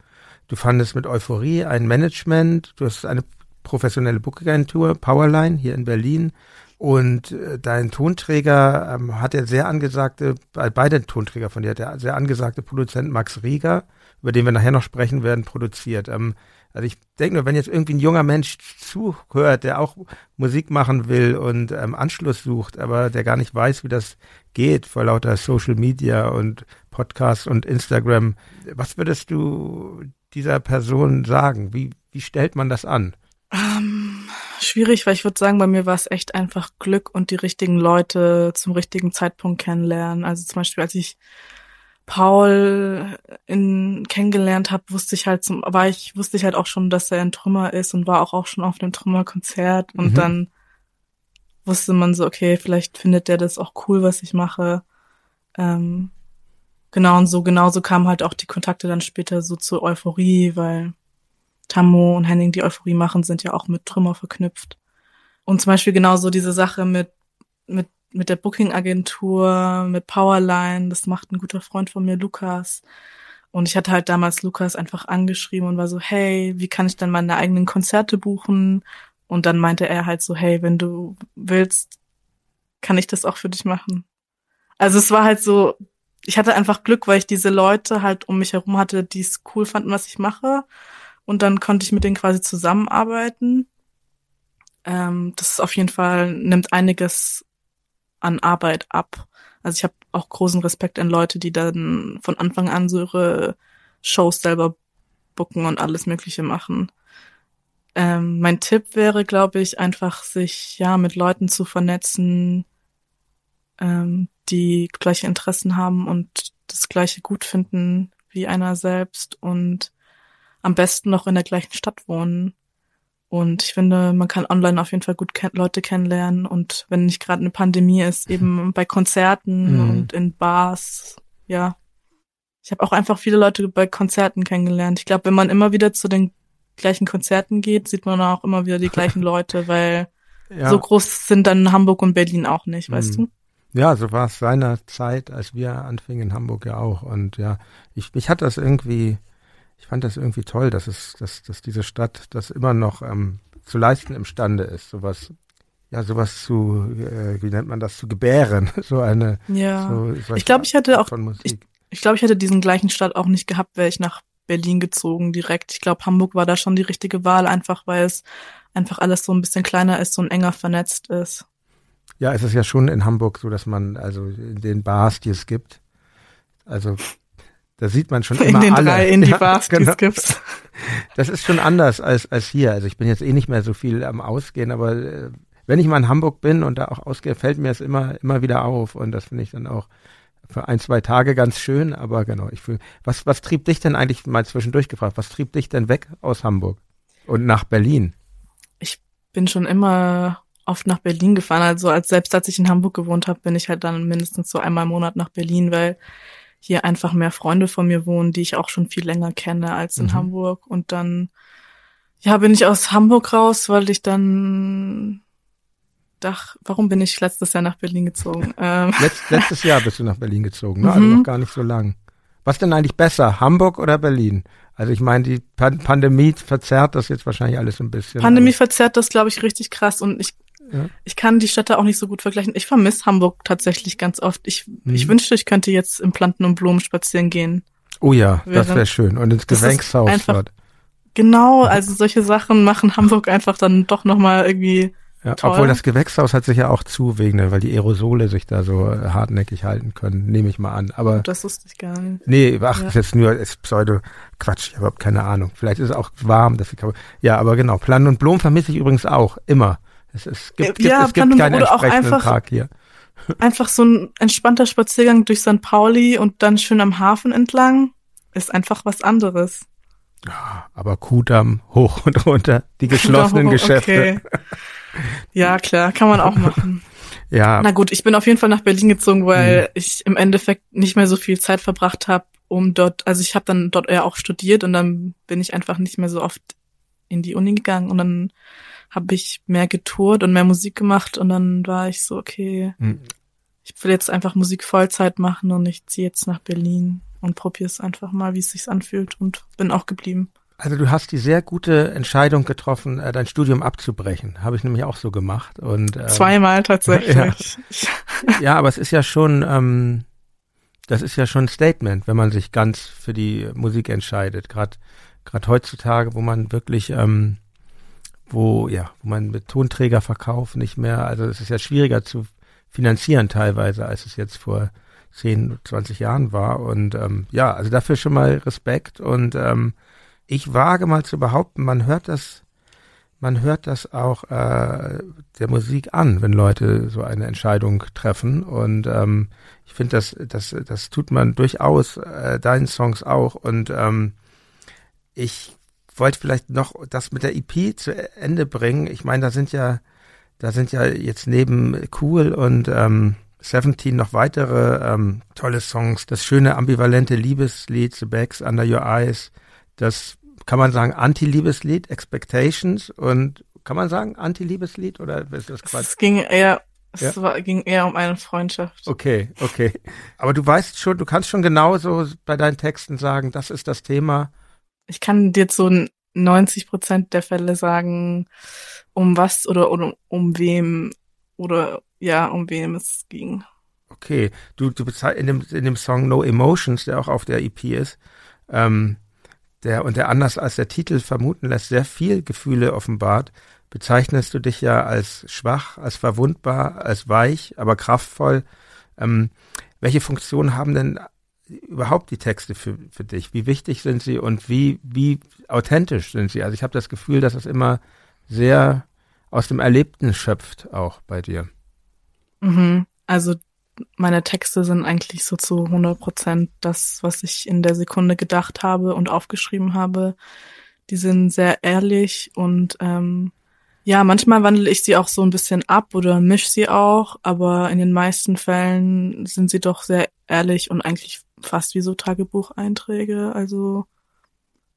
du fandest mit Euphorie ein Management. Du hast eine professionelle Bookagentur, Powerline, hier in Berlin. Und äh, dein Tonträger ähm, hat der sehr angesagte, äh, beide Tonträger von dir der sehr angesagte Produzent Max Rieger, über den wir nachher noch sprechen werden, produziert. Ähm, also ich denke nur, wenn jetzt irgendwie ein junger Mensch zuhört, der auch Musik machen will und ähm, Anschluss sucht, aber der gar nicht weiß, wie das geht vor lauter Social Media und Podcasts und Instagram, was würdest du dieser Person sagen? Wie, wie stellt man das an? Ähm, schwierig, weil ich würde sagen, bei mir war es echt einfach Glück und die richtigen Leute zum richtigen Zeitpunkt kennenlernen. Also zum Beispiel, als ich Paul in, kennengelernt habe, wusste ich halt zum, war ich, wusste ich halt auch schon, dass er ein Trümmer ist und war auch, auch schon auf dem Trümmerkonzert und mhm. dann wusste man so, okay, vielleicht findet der das auch cool, was ich mache. Ähm, genau, und so genauso kamen halt auch die Kontakte dann später so zur Euphorie, weil Tammo und Henning die Euphorie machen, sind ja auch mit Trümmer verknüpft. Und zum Beispiel genauso diese Sache mit, mit, mit der Booking-Agentur, mit Powerline, das macht ein guter Freund von mir, Lukas. Und ich hatte halt damals Lukas einfach angeschrieben und war so, hey, wie kann ich dann meine eigenen Konzerte buchen? Und dann meinte er halt so, hey, wenn du willst, kann ich das auch für dich machen. Also es war halt so, ich hatte einfach Glück, weil ich diese Leute halt um mich herum hatte, die es cool fanden, was ich mache und dann konnte ich mit denen quasi zusammenarbeiten. Ähm, das ist auf jeden Fall, nimmt einiges an Arbeit ab. Also ich habe auch großen Respekt an Leute, die dann von Anfang an so ihre Shows selber booken und alles Mögliche machen. Ähm, mein Tipp wäre, glaube ich, einfach sich ja mit Leuten zu vernetzen, ähm, die gleiche Interessen haben und das gleiche gut finden wie einer selbst und am besten noch in der gleichen Stadt wohnen. Und ich finde, man kann online auf jeden Fall gut ke Leute kennenlernen und wenn nicht gerade eine Pandemie ist, [LAUGHS] eben bei Konzerten mhm. und in Bars, ja. Ich habe auch einfach viele Leute bei Konzerten kennengelernt. Ich glaube, wenn man immer wieder zu den gleichen Konzerten geht, sieht man auch immer wieder die gleichen [LAUGHS] Leute, weil ja. so groß sind dann Hamburg und Berlin auch nicht, weißt mhm. du? Ja, so war es seiner Zeit, als wir anfingen in Hamburg ja auch. Und ja, ich, mich hat das irgendwie ich fand das irgendwie toll, dass es, dass, dass diese Stadt das immer noch ähm, zu leisten imstande ist, sowas, ja, sowas zu, äh, wie nennt man das, zu gebären, [LAUGHS] so eine. Ja. So, ich glaube, ich hätte auch, ich, ich glaube, ich hätte diesen gleichen Stadt auch nicht gehabt, wäre ich nach Berlin gezogen direkt. Ich glaube, Hamburg war da schon die richtige Wahl, einfach weil es einfach alles so ein bisschen kleiner ist und enger vernetzt ist. Ja, es ist ja schon in Hamburg so, dass man, also in den Bars, die es gibt, also da sieht man schon in immer den alle. drei [LAUGHS] Indie-Bars, Ja, genau. es gibt. [LAUGHS] Das ist schon anders als, als hier. Also ich bin jetzt eh nicht mehr so viel am Ausgehen, aber äh, wenn ich mal in Hamburg bin und da auch ausgehe, fällt mir es immer, immer wieder auf. Und das finde ich dann auch für ein, zwei Tage ganz schön. Aber genau, ich fühl, was, was trieb dich denn eigentlich mal zwischendurch gefragt? Was trieb dich denn weg aus Hamburg und nach Berlin? Ich bin schon immer oft nach Berlin gefahren. Also als selbst als ich in Hamburg gewohnt habe, bin ich halt dann mindestens so einmal im Monat nach Berlin, weil hier einfach mehr Freunde von mir wohnen, die ich auch schon viel länger kenne als in Mhm. Hamburg. Und dann, ja, bin ich aus Hamburg raus, weil ich dann dach, warum bin ich letztes Jahr nach Berlin gezogen? [LAUGHS] Ähm, Letzt, letztes Jahr bist du nach Berlin gezogen, ne? also Mhm. noch gar nicht so lang. Was denn eigentlich besser, Hamburg oder Berlin? Also ich meine, die Pan Pandemie verzerrt das jetzt wahrscheinlich alles ein bisschen. Pandemie verzerrt das, glaube ich, richtig krass und ich, Ja. ich kann die Städte auch nicht so gut vergleichen. Ich vermisse Hamburg tatsächlich ganz oft. Ich, ich Mhm. wünschte, ich könnte jetzt im Planten und Blumen spazieren gehen. Oh ja, das Wäre- schön. Und ins Das Gewächshaus einfach- dort. Genau, also solche Sachen machen Hamburg einfach dann doch nochmal irgendwie. Ja, toll. obwohl das Gewächshaus hat sich ja auch zu wegen, weil die Aerosole sich da so äh, hartnäckig halten können, nehme ich mal an. Aber Das wusste ich gar nicht. nee, ach, Ja. ist jetzt nur ist Pseudo-Quatsch, ich habe überhaupt keine Ahnung. Vielleicht ist es auch warm, dass ich Ja, aber genau, Plan und Blumen vermisse ich übrigens auch, immer. Es, es gibt, Ja, gibt, es gibt keinen oder auch einfach- Park hier. Einfach so ein entspannter Spaziergang durch St. Pauli und dann schön am Hafen entlang ist einfach was anderes. Aber Kudamm hoch und runter, die geschlossenen Oh, Geschäfte. Okay. Ja, klar, kann man auch [LAUGHS] machen. Ja, Na gut, ich bin auf jeden Fall nach Berlin gezogen, weil Mhm. ich im Endeffekt nicht mehr so viel Zeit verbracht habe, um dort, also ich habe dann dort eher auch studiert und dann bin ich einfach nicht mehr so oft in die Uni gegangen und dann habe ich mehr getourt und mehr Musik gemacht und dann war ich so, okay, Mhm. ich will jetzt einfach Musik Vollzeit machen und ich ziehe jetzt nach Berlin und probiere es einfach mal, wie es sich anfühlt und bin auch geblieben. Also du hast die sehr gute Entscheidung getroffen, äh, dein Studium abzubrechen. Habe ich nämlich auch so gemacht. Und ähm, Zweimal tatsächlich. [LAUGHS] ja. [LAUGHS] ja, aber es ist ja schon, ähm, das ist ja schon ein Statement, wenn man sich ganz für die Musik entscheidet. Gerade gerade heutzutage, wo man wirklich, ähm, wo ja, wo man mit Tonträgerverkauf nicht mehr, also es ist ja schwieriger zu finanzieren teilweise, als es jetzt vor 10, 20 Jahren war. Und ähm, ja, also dafür schon mal Respekt und ähm, ich wage mal zu behaupten, man hört das, man hört das auch äh, der Musik an, wenn Leute so eine Entscheidung treffen. Und ähm, ich finde, das, das, das tut man durchaus äh, deinen Songs auch. Und ähm, ich wollte vielleicht noch das mit der EP zu Ende bringen. Ich meine, da sind ja, da sind ja jetzt neben Cool und ähm, Seventeen noch weitere ähm, tolle Songs. Das schöne ambivalente Liebeslied The Bags Under Your Eyes. Das kann man sagen Anti-Liebeslied, Expectations und kann man sagen Anti-Liebeslied oder ist das Quatsch? Es ging eher, es Ja. war, ging eher um eine Freundschaft. Okay, okay. Aber du weißt schon, du kannst schon genauso bei deinen Texten sagen, das ist das Thema. Ich kann dir zu 90 Prozent der Fälle sagen, um was oder, oder um wem oder ja, um wem es ging. Okay, du, du in dem, in dem Song No Emotions, der auch auf der EP ist, ähm, der und der anders als der Titel vermuten lässt, sehr viel Gefühle offenbart, bezeichnest du dich ja als schwach, als verwundbar, als weich, aber kraftvoll. Ähm, welche Funktion haben denn überhaupt die Texte für, für dich? Wie wichtig sind sie und wie, wie authentisch sind sie? Also ich habe das Gefühl, dass es immer sehr aus dem Erlebten schöpft, auch bei dir. Mhm. Also meine Texte sind eigentlich so zu 100 Prozent das, was ich in der Sekunde gedacht habe und aufgeschrieben habe. Die sind sehr ehrlich und ähm, ja, manchmal wandle ich sie auch so ein bisschen ab oder misch sie auch, aber in den meisten Fällen sind sie doch sehr ehrlich und eigentlich fast wie so Tagebucheinträge. Also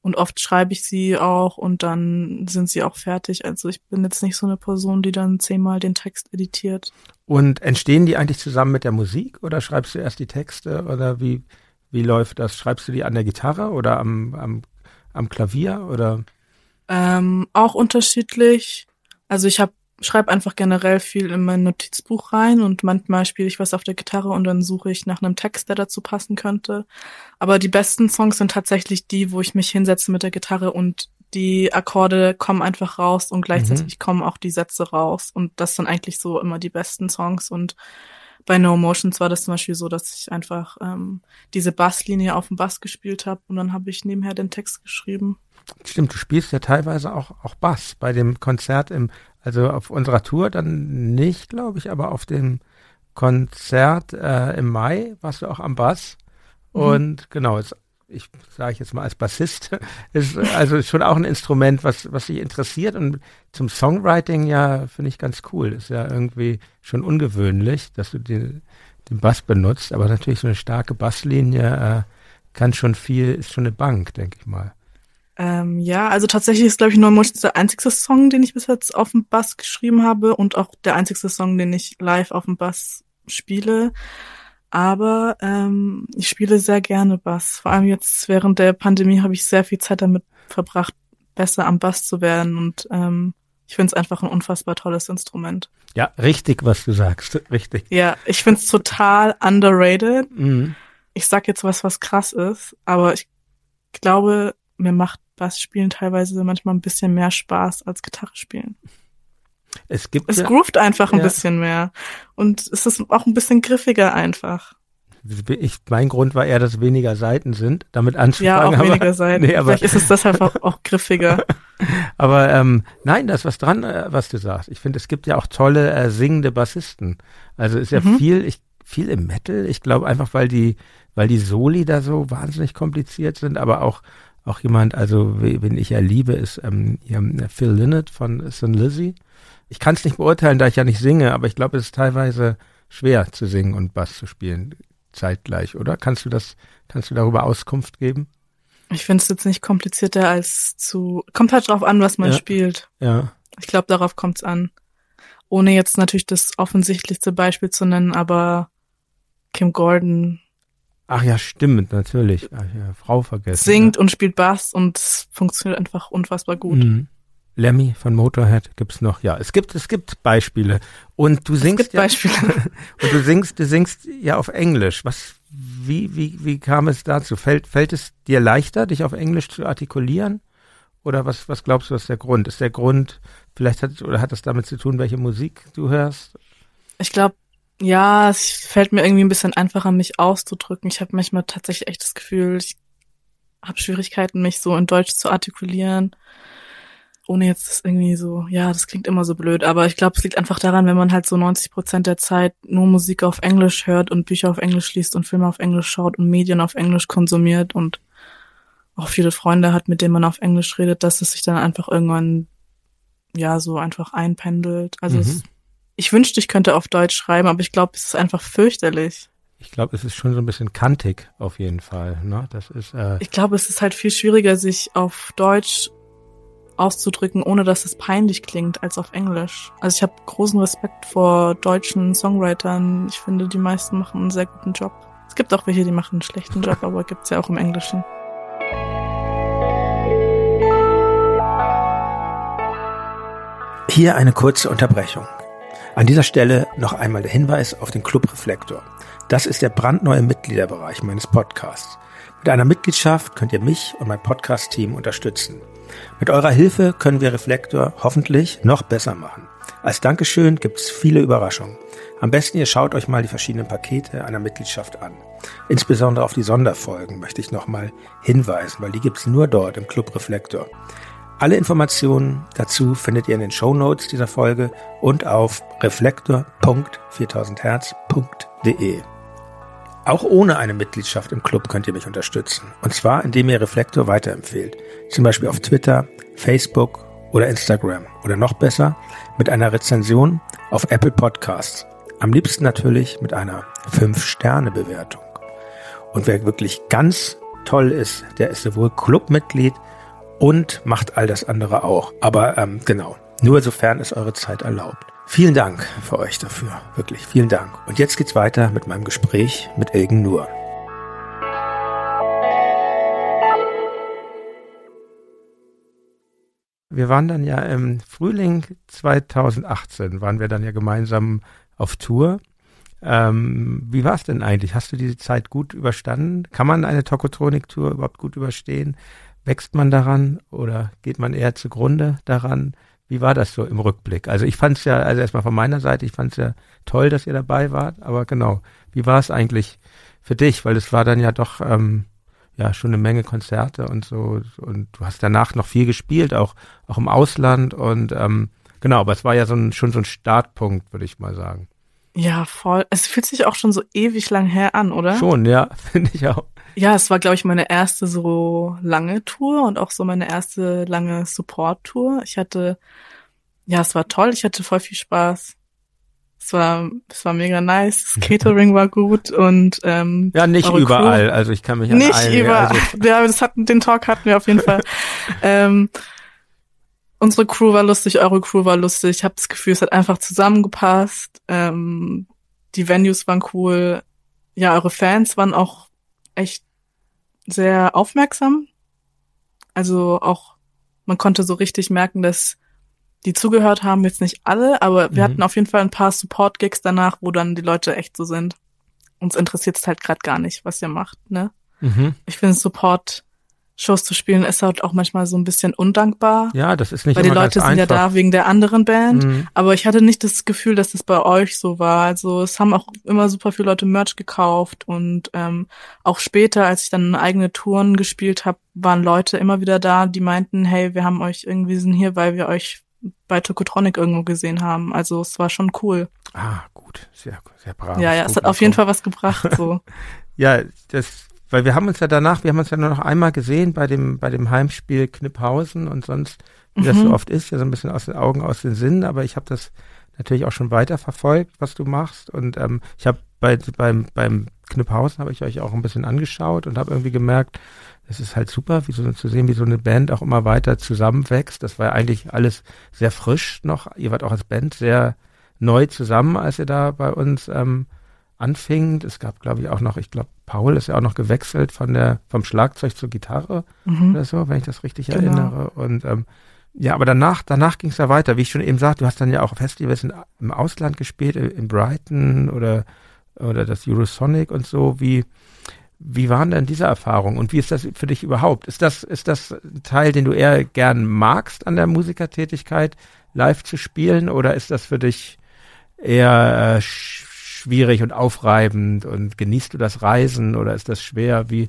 und oft schreibe ich sie auch und dann sind sie auch fertig. Also ich bin jetzt nicht so eine Person, die dann zehnmal den Text editiert. Und entstehen die eigentlich zusammen mit der Musik oder schreibst du erst die Texte oder wie, wie läuft das? Schreibst du die an der Gitarre oder am, am, am Klavier oder? Ähm, auch unterschiedlich. Also ich habe schreibe einfach generell viel in mein Notizbuch rein und manchmal spiele ich was auf der Gitarre und dann suche ich nach einem Text, der dazu passen könnte. Aber die besten Songs sind tatsächlich die, wo ich mich hinsetze mit der Gitarre und die Akkorde kommen einfach raus und gleichzeitig mhm. kommen auch die Sätze raus. Und das sind eigentlich so immer die besten Songs. Und bei No Motions war das zum Beispiel so, dass ich einfach ähm, diese Basslinie auf dem Bass gespielt habe und dann habe ich nebenher den Text geschrieben. Stimmt, du spielst ja teilweise auch, auch Bass bei dem Konzert im, also auf unserer Tour dann nicht, glaube ich, aber auf dem Konzert äh, im Mai warst du auch am Bass. Mhm. Und genau, es ich sage jetzt mal als Bassist, [LAUGHS] ist also schon auch ein Instrument, was, was sich interessiert und zum Songwriting ja finde ich ganz cool. Ist ja irgendwie schon ungewöhnlich, dass du den, den Bass benutzt, aber natürlich so eine starke Basslinie äh, kann schon viel, ist schon eine Bank, denke ich mal. Ähm, ja, also tatsächlich ist, glaube ich, Motions der einzigste Song, den ich bis jetzt auf dem Bass geschrieben habe und auch der einzigste Song, den ich live auf dem Bass spiele. Aber ähm, ich spiele sehr gerne Bass. Vor allem jetzt während der Pandemie habe ich sehr viel Zeit damit verbracht, besser am Bass zu werden. Und ähm, ich finde es einfach ein unfassbar tolles Instrument. Ja, richtig, was du sagst. [LAUGHS] Richtig. Ja, ich finde es total underrated. Mhm. Ich sag jetzt was, was krass ist, aber ich glaube, mir macht Bassspielen teilweise manchmal ein bisschen mehr Spaß als Gitarre spielen. Es gibt es ja, groovt einfach ein ja. bisschen mehr und es ist auch ein bisschen griffiger einfach. Ich, mein Grund war eher, dass weniger Seiten sind, damit anzufangen. Ja, auch aber, weniger Seiten. Nee, aber, Vielleicht ist es deshalb auch, auch griffiger. [LAUGHS] aber ähm, nein, da ist was dran, äh, was du sagst. Ich finde, es gibt ja auch tolle äh, singende Bassisten. Also ist ja mhm. viel, ich, viel im Metal. Ich glaube einfach, weil die, weil die Soli da so wahnsinnig kompliziert sind, aber auch auch jemand, also wen ich ja liebe, ist ähm, Phil Lynott von St. Lizzie ich kann es nicht beurteilen, da ich ja nicht singe, aber ich glaube, es ist teilweise schwer zu singen und Bass zu spielen zeitgleich, oder? Kannst du das, kannst du darüber Auskunft geben? Ich finde es jetzt nicht komplizierter als zu. Kommt halt drauf an, was man ja. spielt. Ja. Ich glaube, darauf kommt es an. Ohne jetzt natürlich das offensichtlichste Beispiel zu nennen, aber Kim Gordon. Ach ja, stimmt, natürlich. Ach ja, Frau vergessen. Singt ja. und spielt Bass und es funktioniert einfach unfassbar gut. Mhm. Lemmy von Motorhead gibt's noch. Ja, es gibt es gibt Beispiele und du singst es gibt ja, Beispiele [LAUGHS] und du singst du singst ja auf Englisch. Was wie wie wie kam es dazu? Fällt fällt es dir leichter, dich auf Englisch zu artikulieren? Oder was was glaubst du, ist der Grund? Ist der Grund vielleicht hat oder hat das damit zu tun, welche Musik du hörst? Ich glaube ja, es fällt mir irgendwie ein bisschen einfacher, mich auszudrücken. Ich habe manchmal tatsächlich echt das Gefühl, ich habe Schwierigkeiten, mich so in Deutsch zu artikulieren ohne jetzt das irgendwie so, ja, das klingt immer so blöd, aber ich glaube, es liegt einfach daran, wenn man halt so 90 Prozent der Zeit nur Musik auf Englisch hört und Bücher auf Englisch liest und Filme auf Englisch schaut und Medien auf Englisch konsumiert und auch viele Freunde hat, mit denen man auf Englisch redet, dass es sich dann einfach irgendwann, ja, so einfach einpendelt. Also mhm. es, ich wünschte, ich könnte auf Deutsch schreiben, aber ich glaube, es ist einfach fürchterlich. Ich glaube, es ist schon so ein bisschen kantig auf jeden Fall. Ne? Das ist. Äh ich glaube, es ist halt viel schwieriger, sich auf Deutsch auszudrücken, ohne dass es peinlich klingt, als auf Englisch. Also ich habe großen Respekt vor deutschen Songwritern. Ich finde, die meisten machen einen sehr guten Job. Es gibt auch welche, die machen einen schlechten Job, [LAUGHS] aber gibt's ja auch im Englischen. Hier eine kurze Unterbrechung. An dieser Stelle noch einmal der Hinweis auf den Club Reflektor. Das ist der brandneue Mitgliederbereich meines Podcasts. Mit einer Mitgliedschaft könnt ihr mich und mein Podcast-Team unterstützen. Mit eurer Hilfe können wir Reflektor hoffentlich noch besser machen. Als Dankeschön gibt es viele Überraschungen. Am besten ihr schaut euch mal die verschiedenen Pakete einer Mitgliedschaft an. Insbesondere auf die Sonderfolgen möchte ich nochmal hinweisen, weil die gibt es nur dort im Club Reflektor. Alle Informationen dazu findet ihr in den Show Notes dieser Folge und auf reflektor.4000herz.de. Auch ohne eine Mitgliedschaft im Club könnt ihr mich unterstützen. Und zwar, indem ihr Reflektor weiterempfehlt. Zum Beispiel auf Twitter, Facebook oder Instagram. Oder noch besser, mit einer Rezension auf Apple Podcasts. Am liebsten natürlich mit einer 5-Sterne-Bewertung. Und wer wirklich ganz toll ist, der ist sowohl Clubmitglied und macht all das andere auch. Aber ähm, genau, nur sofern es eure Zeit erlaubt. Vielen Dank für euch dafür. Wirklich, vielen Dank. Und jetzt geht's weiter mit meinem Gespräch mit Elgen Nur. Wir waren dann ja im Frühling 2018, waren wir dann ja gemeinsam auf Tour. Ähm, wie war es denn eigentlich? Hast du diese Zeit gut überstanden? Kann man eine Tokotronik-Tour überhaupt gut überstehen? Wächst man daran oder geht man eher zugrunde daran? Wie war das so im Rückblick? Also ich fand es ja, also erstmal von meiner Seite, ich fand es ja toll, dass ihr dabei wart, aber genau, wie war es eigentlich für dich? Weil es war dann ja doch ähm, ja schon eine Menge Konzerte und so und du hast danach noch viel gespielt, auch auch im Ausland und ähm, genau, aber es war ja so ein, schon so ein Startpunkt, würde ich mal sagen. Ja, voll. Es fühlt sich auch schon so ewig lang her an, oder? Schon, ja, [LAUGHS] finde ich auch. Ja, es war, glaube ich, meine erste so lange Tour und auch so meine erste lange Support-Tour. Ich hatte, ja, es war toll. Ich hatte voll viel Spaß. Es war, es war mega nice. Das [LAUGHS] Catering war gut und ähm, ja, nicht überall. Crew, also ich kann mich an nicht überall. Also ja, das hatten, den Talk hatten wir auf jeden [LAUGHS] Fall. ähm, unsere Crew war lustig, eure Crew war lustig. Ich habe das Gefühl, es hat einfach zusammengepasst. Ähm, die Venues waren cool. Ja, eure Fans waren auch echt sehr aufmerksam. Also auch, man konnte so richtig merken, dass die zugehört haben, jetzt nicht alle, aber wir mhm. hatten auf jeden Fall ein paar Support-Gigs danach, wo dann die Leute echt so sind. Uns interessiert es halt gerade gar nicht, was ihr macht, ne? Mhm. Ich finde Support Shows zu spielen ist halt auch manchmal so ein bisschen undankbar. Ja, das ist nicht Weil die Leute sind ja da wegen der anderen Band. Mhm. Aber ich hatte nicht das Gefühl, dass das bei euch so war. Also es haben auch immer super viele Leute Merch gekauft und ähm, auch später, als ich dann eigene Touren gespielt habe, waren Leute immer wieder da, die meinten, hey, wir haben euch irgendwie sind hier, weil wir euch bei Tokotronic irgendwo gesehen haben. Also es war schon cool. Ah, gut, sehr, sehr brav. Ja, ja, es hat auf jeden Fall was gebracht. So. [LAUGHS] ja, das weil wir haben uns ja danach, wir haben uns ja nur noch einmal gesehen bei dem, bei dem Heimspiel Kniphausen und sonst, wie mhm. das so mhm. oft ist, ja so ein bisschen aus den Augen, aus den Sinnen, aber ich habe das natürlich auch schon weiter verfolgt, was du machst. Und ähm, ich habe bei, beim, beim Kniphausen habe ich euch auch ein bisschen angeschaut und habe irgendwie gemerkt, es ist halt super, wie so zu sehen, wie so eine Band auch immer weiter zusammenwächst. Das war ja eigentlich alles sehr frisch noch. Ihr wart auch als Band sehr neu zusammen, als ihr da bei uns ähm, anfing. Es gab, glaube ich, auch noch, ich glaube, Paul ist ja auch noch gewechselt von der, vom Schlagzeug zur Gitarre mhm. oder so, wenn ich das richtig genau. erinnere. Und ähm, ja, aber danach, danach ging es ja weiter. Wie ich schon eben sagte, du hast dann ja auch Festivals in, im Ausland gespielt, in Brighton oder, oder das Eurosonic und so. Wie, wie waren denn diese Erfahrungen und wie ist das für dich überhaupt? Ist das, ist das ein Teil, den du eher gern magst an der Musikertätigkeit, live zu spielen oder ist das für dich eher äh, schwierig und aufreibend und genießt du das Reisen oder ist das schwer? Wie,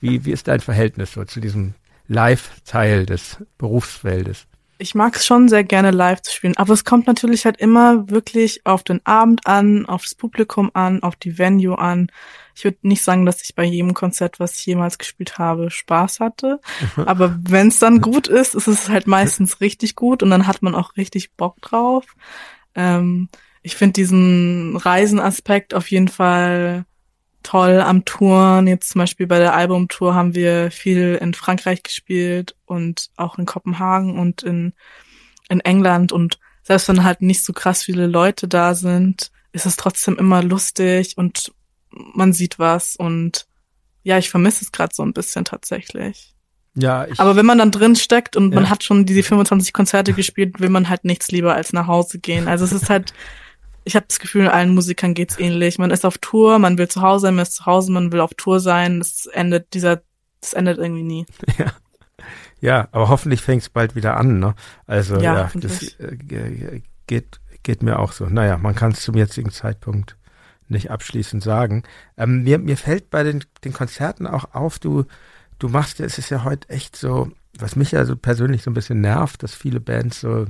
wie, wie ist dein Verhältnis so zu diesem Live-Teil des Berufsfeldes? Ich mag es schon sehr gerne live zu spielen, aber es kommt natürlich halt immer wirklich auf den Abend an, auf das Publikum an, auf die Venue an. Ich würde nicht sagen, dass ich bei jedem Konzert, was ich jemals gespielt habe, Spaß hatte. [LAUGHS] Aber wenn es dann gut ist, ist es halt meistens richtig gut und dann hat man auch richtig Bock drauf. Ähm, ich finde diesen Reisenaspekt auf jeden Fall toll am Touren. Jetzt zum Beispiel bei der Albumtour haben wir viel in Frankreich gespielt und auch in Kopenhagen und in, in England. Und selbst wenn halt nicht so krass viele Leute da sind, ist es trotzdem immer lustig und man sieht was. Und ja, ich vermisse es gerade so ein bisschen tatsächlich. Ja, ich, aber wenn man dann drin steckt und ja. man hat schon diese 25 Konzerte gespielt, will man halt nichts lieber als nach Hause gehen. Also es ist halt ich habe das Gefühl, allen Musikern geht's ähnlich. Man ist auf Tour, man will zu Hause sein, man ist zu Hause, man will auf Tour sein. Das endet dieser, das endet irgendwie nie. [LAUGHS] Ja. Ja, aber hoffentlich fängt's bald wieder an, ne? Also ja, ja das äh, geht, geht mir auch so. Naja, man kann es zum jetzigen Zeitpunkt nicht abschließend sagen. Ähm, mir, mir fällt bei den, den Konzerten auch auf, du, du machst, es ist ja heute echt so, was mich ja so persönlich so ein bisschen nervt, dass viele Bands so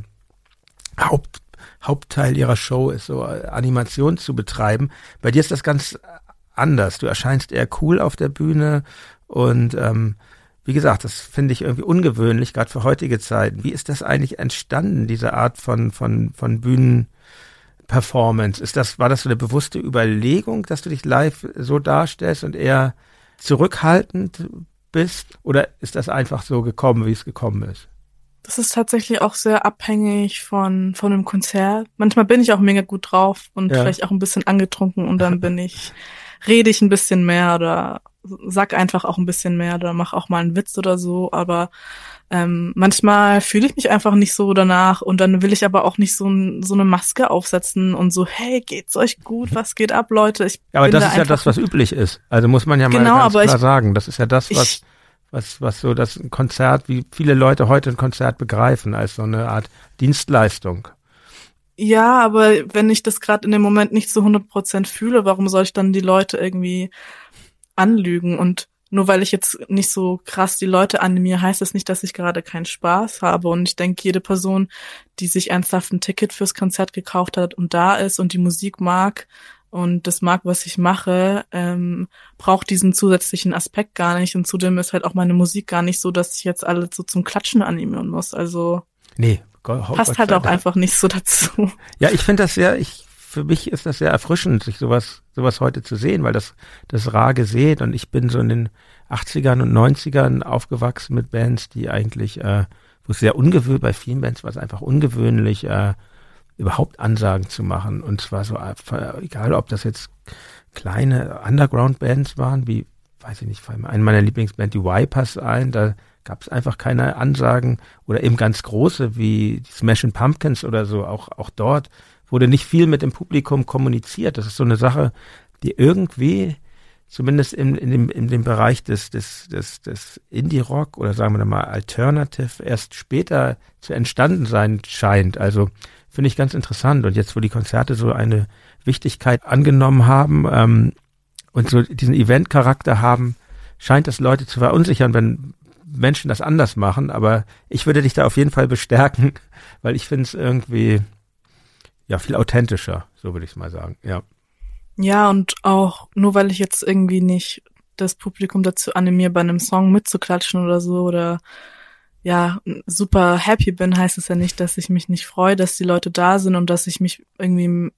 Haupt, Hauptteil ihrer Show ist, so Animation zu betreiben. Bei dir ist das ganz anders. Du erscheinst eher cool auf der Bühne und ähm, wie gesagt, das finde ich irgendwie ungewöhnlich, gerade für heutige Zeiten. Wie ist das eigentlich entstanden, diese Art von, von, von Bühnenperformance? Ist das, war das so eine bewusste Überlegung, dass du dich live so darstellst und eher zurückhaltend bist? Oder ist das einfach so gekommen, wie es gekommen ist? Das ist tatsächlich auch sehr abhängig von, von einem Konzert. Manchmal bin ich auch mega gut drauf und ja. vielleicht auch ein bisschen angetrunken und dann [LAUGHS] bin ich, rede ich ein bisschen mehr oder sag einfach auch ein bisschen mehr oder mach auch mal einen Witz oder so, aber ähm, manchmal fühle ich mich einfach nicht so danach und dann will ich aber auch nicht so, ein, so eine Maske aufsetzen und so, hey, geht's euch gut? Was geht ab, Leute? Ich ja, aber das da ist ja das, was üblich ist. Also muss man ja mal genau, ganz klar ich, sagen. Das ist ja das, was, was, was so das Konzert, wie viele Leute heute ein Konzert begreifen, als so eine Art Dienstleistung. Ja, aber wenn ich das gerade in dem Moment nicht zu 100 Prozent fühle, warum soll ich dann die Leute irgendwie anlügen? Und nur weil ich jetzt nicht so krass die Leute animiere, heißt das nicht, dass ich gerade keinen Spaß habe. Und ich denke, jede Person, die sich ernsthaft ein Ticket fürs Konzert gekauft hat und da ist und die Musik mag und das mag, was ich mache, ähm, braucht diesen zusätzlichen Aspekt gar nicht. Und zudem ist halt auch meine Musik gar nicht so, dass ich jetzt alle so zum Klatschen animieren muss. Also nee, passt halt auch einfach nicht so dazu. Ja, ich finde das sehr, ich für mich ist das sehr erfrischend, sich sowas, sowas heute zu sehen, weil das, das rar gesät und ich bin so in den 80ern und 90ern aufgewachsen mit Bands, die eigentlich, äh, wo es sehr ungewöhnlich, bei vielen Bands war es einfach ungewöhnlich, äh, überhaupt Ansagen zu machen. Und zwar so, egal ob das jetzt kleine Underground-Bands waren, wie, weiß ich nicht, eine meiner Lieblingsbands, die Wipers ein, da gab es einfach keine Ansagen oder eben ganz große wie die Smashing Pumpkins oder so, auch, auch dort wurde nicht viel mit dem Publikum kommuniziert. Das ist so eine Sache, die irgendwie zumindest in, in, dem, in dem Bereich des, des, des, des Indie-Rock oder sagen wir mal Alternative erst später zu entstanden sein scheint. Also finde ich ganz interessant. Und jetzt, wo die Konzerte so eine Wichtigkeit angenommen haben ähm, und so diesen Event-Charakter haben, scheint das Leute zu verunsichern, wenn Menschen das anders machen. Aber ich würde dich da auf jeden Fall bestärken, [LAUGHS] weil ich finde es irgendwie ja viel authentischer, so würde ich es mal sagen. Ja. Ja, und auch nur weil ich jetzt irgendwie nicht das Publikum dazu animiere, bei einem Song mitzuklatschen oder so oder ja, super happy bin, heißt es ja nicht, dass ich mich nicht freue, dass die Leute da sind und dass ich mich irgendwie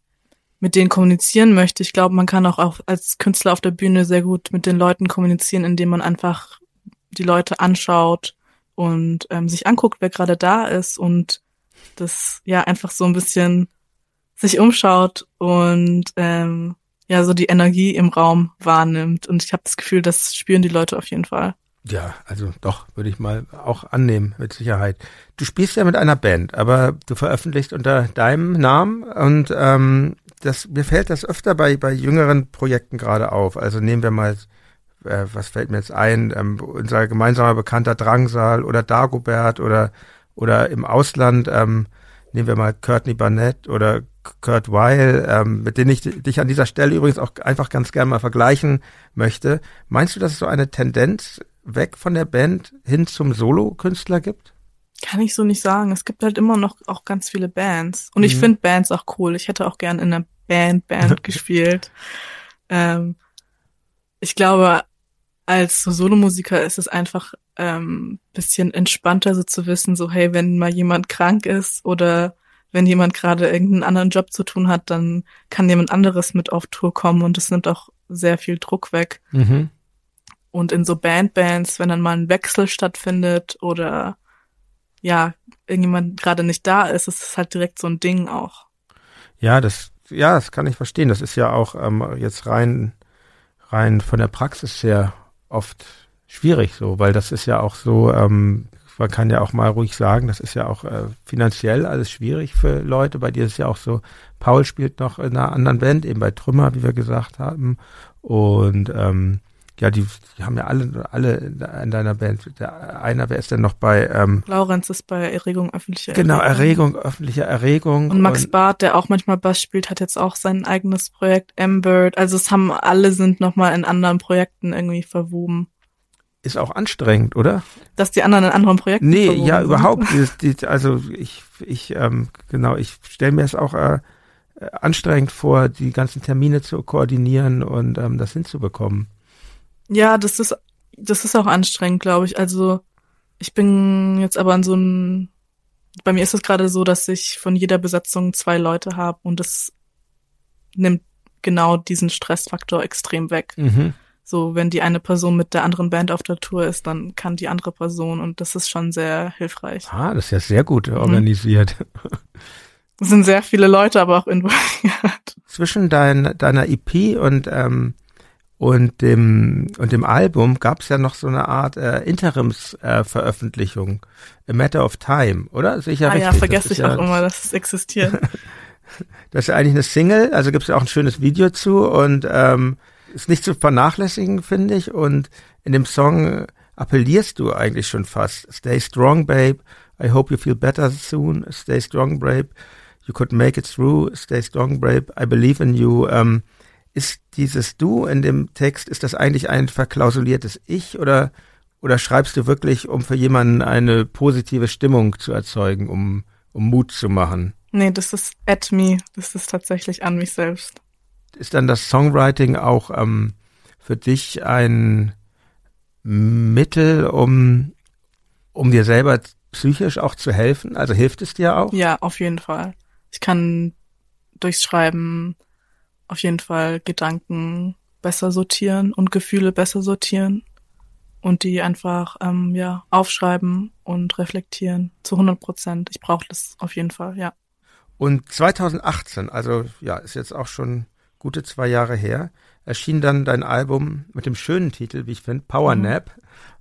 mit denen kommunizieren möchte. Ich glaube, man kann auch, als Künstler auf der Bühne sehr gut mit den Leuten kommunizieren, indem man einfach die Leute anschaut und ähm, sich anguckt, wer gerade da ist und das ja einfach so ein bisschen sich umschaut und ähm, ja so die Energie im Raum wahrnimmt. Und ich habe das Gefühl, das spüren die Leute auf jeden Fall. Ja, also doch, würde ich mal auch annehmen, mit Sicherheit. Du spielst ja mit einer Band, aber du veröffentlichst unter deinem Namen und ähm, das, mir fällt das öfter bei, bei jüngeren Projekten gerade auf. Also nehmen wir mal, äh, was fällt mir jetzt ein, ähm, unser gemeinsamer Bekannter Drangsal oder Dagobert oder, oder im Ausland, ähm, nehmen wir mal Courtney Barnett oder Kurt Weil, ähm, mit denen ich dich an dieser Stelle übrigens auch einfach ganz gerne mal vergleichen möchte. Meinst du, dass es so eine Tendenz weg von der Band hin zum Solo-Künstler gibt? Kann ich so nicht sagen. Es gibt halt immer noch auch ganz viele Bands. Und ich mhm. finde Bands auch cool. Ich hätte auch gern in einer Band Band [LAUGHS] gespielt. Ähm, ich glaube, als so Solomusiker ist es einfach ähm, bisschen entspannter, so zu wissen, so hey, wenn mal jemand krank ist oder wenn jemand gerade irgendeinen anderen Job zu tun hat, dann kann jemand anderes mit auf Tour kommen und es nimmt auch sehr viel Druck weg. Mhm. Und in so Bandbands, wenn dann mal ein Wechsel stattfindet oder ja, irgendjemand gerade nicht da ist, ist es halt direkt so ein Ding auch. Ja, das, ja, das kann ich verstehen. Das ist ja auch ähm, jetzt rein, rein von der Praxis her oft schwierig so, weil das ist ja auch so, ähm, man kann ja auch mal ruhig sagen, das ist ja auch äh, finanziell alles schwierig für Leute. Bei dir ist ja auch so, Paul spielt noch in einer anderen Band, eben bei Trümmer, wie wir gesagt haben. Und ähm, ja, die, die haben ja alle, alle in deiner Band. Der, einer, wer ist denn noch bei? Ähm, Laurenz ist bei Erregung öffentlicher Erregung. Genau, Erregung, öffentliche Erregung. Und Max und, Barth, der auch manchmal Bass spielt, hat jetzt auch sein eigenes Projekt, M-Bird. Also es haben alle sind nochmal in anderen Projekten irgendwie verwoben ist auch anstrengend, oder? Dass die anderen in anderen Projekten Nee, ja, überhaupt. [LAUGHS] Also ich, ich, ähm, genau, ich stelle mir es auch äh, anstrengend vor, die ganzen Termine zu koordinieren und ähm, das hinzubekommen. Ja, das ist, das ist auch anstrengend, glaube ich. Also ich bin jetzt aber an so einem, bei mir ist es gerade so, dass ich von jeder Besetzung zwei Leute habe und das nimmt genau diesen Stressfaktor extrem weg. Mhm. So, wenn die eine Person mit der anderen Band auf der Tour ist, dann kann die andere Person und das ist schon sehr hilfreich. Ah, das ist ja sehr gut mhm. organisiert. Es sind sehr viele Leute aber auch involviert. Zwischen dein, deiner EP und ähm, und dem und dem Album gab es ja noch so eine Art äh, Interimsveröffentlichung, äh, A Matter of Time, oder? Sicher ah, richtig. ja, vergesse ich ja, auch immer, dass es existiert. [LAUGHS] das ist ja eigentlich eine Single, also gibt es ja auch ein schönes Video zu und ähm, ist nicht zu vernachlässigen, finde ich. Und in dem Song appellierst du eigentlich schon fast. Stay strong, babe. I hope you feel better soon. Stay strong, babe. You could make it through. Stay strong, babe. I believe in you. Ähm, ist dieses Du in dem Text, ist das eigentlich ein verklausuliertes Ich oder, oder schreibst du wirklich, um für jemanden eine positive Stimmung zu erzeugen, um, um Mut zu machen? Nee, das ist at me. Das ist tatsächlich an mich selbst. Ist dann das Songwriting auch ähm, für dich ein Mittel, um, um dir selber psychisch auch zu helfen? Also hilft es dir auch? Ja, auf jeden Fall. Ich kann durchs Schreiben auf jeden Fall Gedanken besser sortieren und Gefühle besser sortieren und die einfach ähm, ja aufschreiben und reflektieren zu 100 Prozent. Ich brauche das auf jeden Fall, ja. Und 2018, also ja, ist jetzt auch schon gute zwei Jahre her, erschien dann dein Album mit dem schönen Titel, wie ich finde, Power mhm. Nap.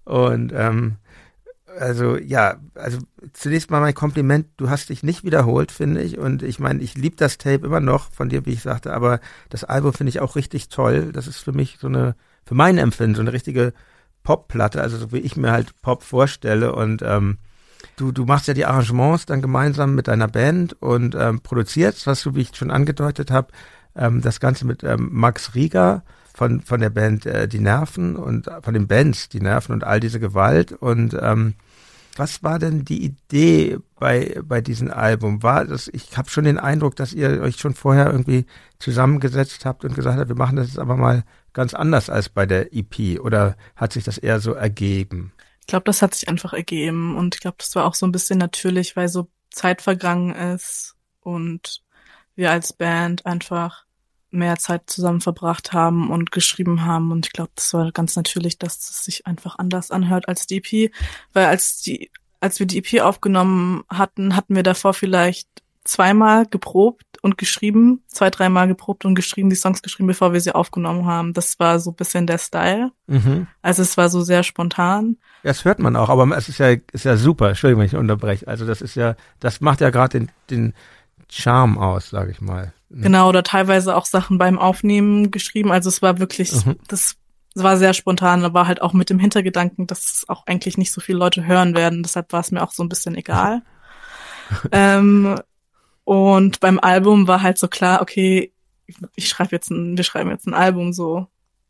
Mhm. Und ähm, also ja, also zunächst mal mein Kompliment, du hast dich nicht wiederholt, finde ich. Und ich meine, ich liebe das Tape immer noch von dir, wie ich sagte, aber das Album finde ich auch richtig toll. Das ist für mich so eine, für mein Empfinden, so eine richtige Popplatte, also so wie ich mir halt Pop vorstelle. Und ähm, du, du machst ja die Arrangements dann gemeinsam mit deiner Band und ähm, produzierst, was du, wie ich schon angedeutet habe, ähm, das Ganze mit ähm, Max Rieger von, von der Band äh, Die Nerven und von den Bands Die Nerven und all diese Gewalt. Und ähm, was war denn die Idee bei, bei diesem Album? War das, ich habe schon den Eindruck, dass ihr euch schon vorher irgendwie zusammengesetzt habt und gesagt habt, wir machen das jetzt aber mal ganz anders als bei der EP oder hat sich das eher so ergeben? Ich glaube, das hat sich einfach ergeben und ich glaube, das war auch so ein bisschen natürlich, weil so Zeit vergangen ist und wir als Band einfach mehr Zeit zusammen verbracht haben und geschrieben haben. Und ich glaube, das war ganz natürlich, dass es sich einfach anders anhört als die EP. Weil als die, als wir die EP aufgenommen hatten, hatten wir davor vielleicht zweimal geprobt und geschrieben, zwei, dreimal geprobt und geschrieben, die Songs geschrieben, bevor wir sie aufgenommen haben. Das war so ein bisschen der Style. Mhm. Also es war so sehr spontan. Das hört man auch, aber es ist ja, ist ja super, Entschuldigung, wenn ich unterbreche. Also das ist ja, das macht ja gerade den, den Charme aus, sage ich mal. Genau, oder teilweise auch Sachen beim Aufnehmen geschrieben. Also es war wirklich, mhm. das war sehr spontan, aber halt auch mit dem Hintergedanken, dass es auch eigentlich nicht so viele Leute hören werden. Deshalb war es mir auch so ein bisschen egal. [LAUGHS] ähm, und beim Album war halt so klar, okay, ich schreibe jetzt ein, wir schreiben jetzt ein Album so.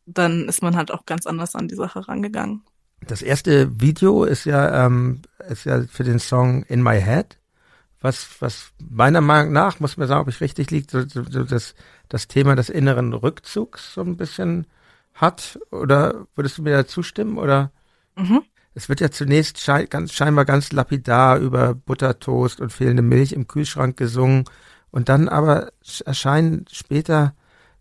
Dann ist man halt auch ganz anders an die Sache rangegangen. Das erste Video ist ja, ähm, ist ja für den Song In My Head was, was meiner Meinung nach, muss man sagen, ob ich richtig liegt, so, so, so das, das Thema des inneren Rückzugs so ein bisschen hat? Oder würdest du mir da zustimmen? Oder? Mhm. Es wird ja zunächst schei ganz, scheinbar ganz lapidar über Buttertoast und fehlende Milch im Kühlschrank gesungen. Und dann aber erscheinen später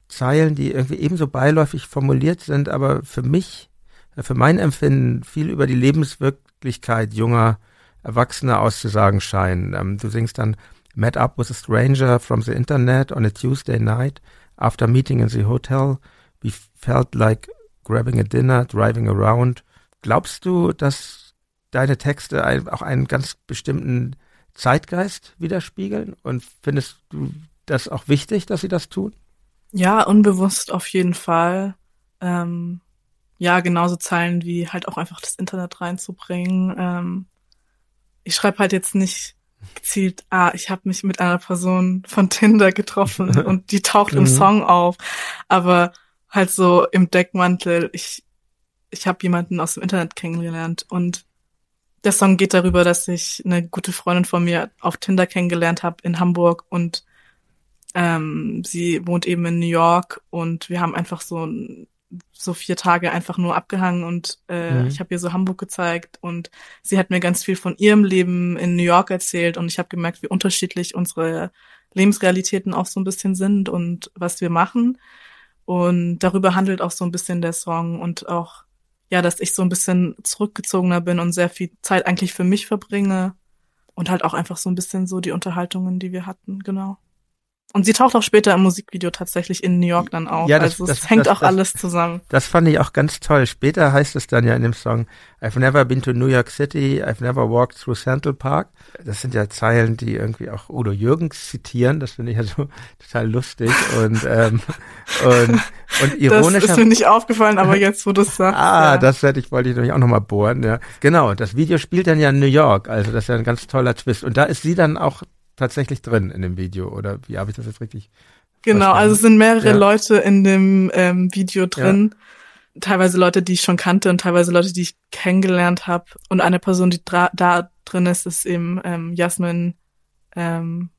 Zeilen, die irgendwie ebenso beiläufig formuliert sind, aber für mich, für mein Empfinden viel über die Lebenswirklichkeit junger Erwachsene auszusagen scheinen. Ähm, du singst dann Met up with a stranger from the internet on a Tuesday night after meeting in the hotel. We felt like grabbing a dinner, driving around. Glaubst du, dass deine Texte ein, auch einen ganz bestimmten Zeitgeist widerspiegeln? Und findest du das auch wichtig, dass sie das tun? Ja, unbewusst auf jeden Fall. Ähm, ja, genauso Zeilen wie halt auch einfach das Internet reinzubringen. Ähm, ich schreibe halt jetzt nicht gezielt, ah, ich habe mich mit einer Person von Tinder getroffen [LAUGHS] und die taucht im mhm. Song auf. Aber halt so im Deckmantel, ich, ich habe jemanden aus dem Internet kennengelernt und der Song geht darüber, dass ich eine gute Freundin von mir auf Tinder kennengelernt habe in Hamburg und ähm, sie wohnt eben in New York und wir haben einfach so ein so vier Tage einfach nur abgehangen und äh, mhm. ich habe ihr so Hamburg gezeigt und sie hat mir ganz viel von ihrem Leben in New York erzählt und ich habe gemerkt, wie unterschiedlich unsere Lebensrealitäten auch so ein bisschen sind und was wir machen. Und darüber handelt auch so ein bisschen der Song und auch, ja, dass ich so ein bisschen zurückgezogener bin und sehr viel Zeit eigentlich für mich verbringe und halt auch einfach so ein bisschen so die Unterhaltungen, die wir hatten, genau. Und sie taucht auch später im Musikvideo tatsächlich in New York dann auf. Ja, das, also es das, hängt das, auch alles zusammen. Das fand ich auch ganz toll. Später heißt es dann ja in dem Song, I've never been to New York City, I've never walked through Central Park. Das sind ja Zeilen, die irgendwie auch Udo Jürgens zitieren. Das finde ich ja so [LAUGHS] total lustig und, ähm, [LAUGHS] und, und ironisch. Das ist mir nicht aufgefallen, aber jetzt, wo du es sagst. [LAUGHS] ah, ja. das werde ich, wollte ich natürlich auch nochmal bohren. Ja. Genau, das Video spielt dann ja in New York. Also das ist ja ein ganz toller Twist. Und da ist sie dann auch tatsächlich drin in dem Video. Oder wie habe ich das jetzt richtig Genau, verstanden? also es sind mehrere Ja. Leute in dem ähm, Video drin. Teilweise Leute, die ich schon kannte und teilweise Leute, die ich kennengelernt habe. Und eine Person, die da drin ist, ist eben ähm, Jasmin, ähm,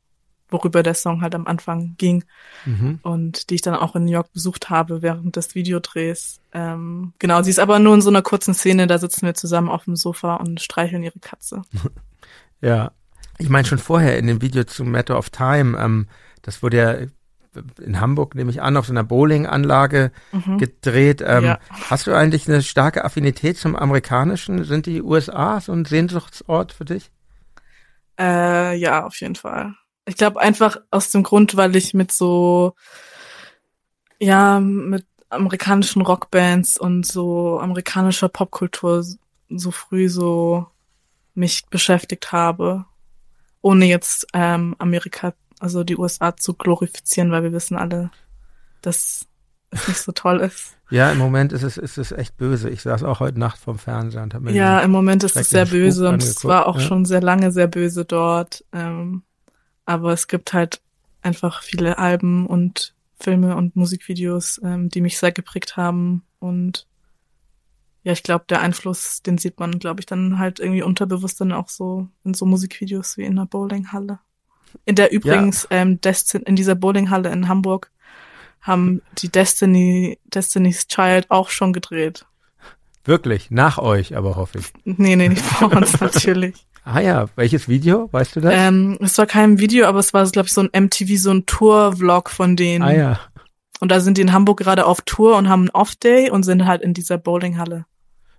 worüber der Song halt am Anfang ging Mhm. und die ich dann auch in New York besucht habe während des Videodrehs. Ähm, genau, sie ist aber nur in so einer kurzen Szene, da sitzen wir zusammen auf dem Sofa und streicheln ihre Katze. [LAUGHS] Ja. Ich meine schon vorher in dem Video zu Matter of Time, ähm, das wurde ja in Hamburg, nehme ich an, auf so einer Bowling-Anlage Mhm. gedreht. Ähm, Ja. Hast du eigentlich eine starke Affinität zum Amerikanischen? Sind die USA so ein Sehnsuchtsort für dich? Äh, ja, auf jeden Fall. Ich glaube einfach aus dem Grund, weil ich mit so, ja, mit amerikanischen Rockbands und so amerikanischer Popkultur so früh so mich beschäftigt habe, ohne jetzt ähm, Amerika, also die USA zu glorifizieren, weil wir wissen alle, dass es nicht so toll ist. [LAUGHS] Ja, im Moment ist es, ist es echt böse. Ich saß auch heute Nacht vorm Fernseher und habe mir Ja, im Moment ist es sehr böse und es war auch ja. schon sehr lange sehr böse dort. Ähm, aber es gibt halt einfach viele Alben und Filme und Musikvideos, ähm, die mich sehr geprägt haben. Und ja, ich glaube, der Einfluss, den sieht man, glaube ich, dann halt irgendwie unterbewusst dann auch so in so Musikvideos wie in der Bowlinghalle. In der übrigens, ähm, Destin in dieser Bowlinghalle in Hamburg haben die Destiny, Destiny's Child auch schon gedreht. Wirklich, nach euch, aber hoffe ich. Nee, nee, nicht vor uns [LAUGHS] natürlich. Ah ja, welches Video? Weißt du das? Ähm, es war kein Video, aber es war, glaube ich, so ein MTV, so ein Tour-Vlog von denen. ah ja. Und da sind die in Hamburg gerade auf Tour und haben einen Off-Day und sind halt in dieser Bowlinghalle.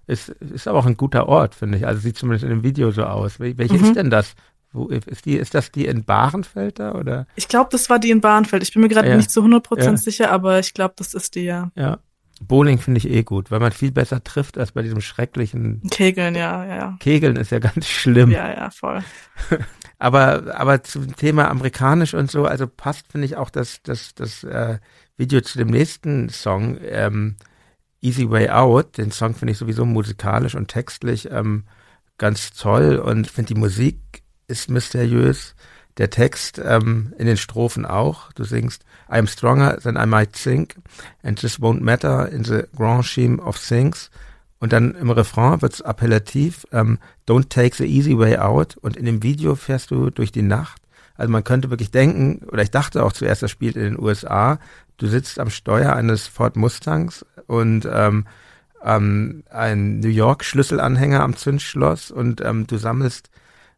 Ist, ist aber auch ein guter Ort, finde ich. Also sieht zumindest in dem Video so aus. Wel- Welche Mhm. ist denn das? Wo, ist, die, ist das die in Bahrenfeld da oder? Ich glaube, das war die in Bahnfeld. Ich bin mir gerade Ja. nicht zu 100% Ja. sicher, aber ich glaube, das ist die, ja. Ja. Bowling finde ich eh gut, weil man viel besser trifft als bei diesem schrecklichen Kegeln, ja, ja, ja. Kegeln ist ja ganz schlimm. Ja, ja, voll. [LAUGHS] Aber, aber zum Thema amerikanisch und so, also passt, finde ich, auch das, das, das äh, Video zu dem nächsten Song, ähm, Easy Way Out. Den Song finde ich sowieso musikalisch und textlich ähm, ganz toll und ich finde die Musik ist mysteriös. Der Text ähm, in den Strophen auch. Du singst I'm stronger than I might think and this won't matter in the grand scheme of things. Und dann im Refrain wird's appellativ, ähm, don't take the easy way out. Und in dem Video fährst du durch die Nacht. Also man könnte wirklich denken, oder ich dachte auch zuerst, das spielt in den USA. Du sitzt am Steuer eines Ford Mustangs und ähm, ähm, ein New York Schlüsselanhänger am Zündschloss und ähm, du sammelst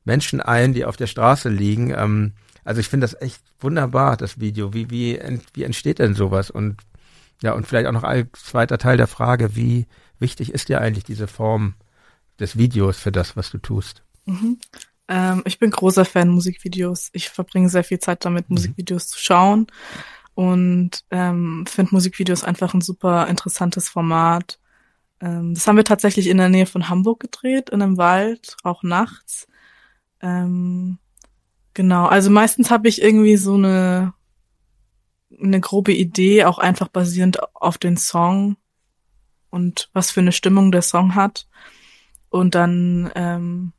Menschen ein, die auf der Straße liegen. Ähm, also ich finde das echt wunderbar, das Video. Wie, wie, wie entsteht denn sowas? Und ja, und vielleicht auch noch ein zweiter Teil der Frage, wie wichtig ist dir eigentlich diese Form des Videos für das, was du tust? Mhm. Ähm, ich bin großer Fan Musikvideos. Ich verbringe sehr viel Zeit damit, Mhm. Musikvideos zu schauen und ähm, finde Musikvideos einfach ein super interessantes Format. Ähm, das haben wir tatsächlich in der Nähe von Hamburg gedreht, in einem Wald, auch nachts. Ähm, genau, also meistens habe ich irgendwie so eine eine grobe Idee, auch einfach basierend auf den Song und was für eine Stimmung der Song hat. Und dann ähm,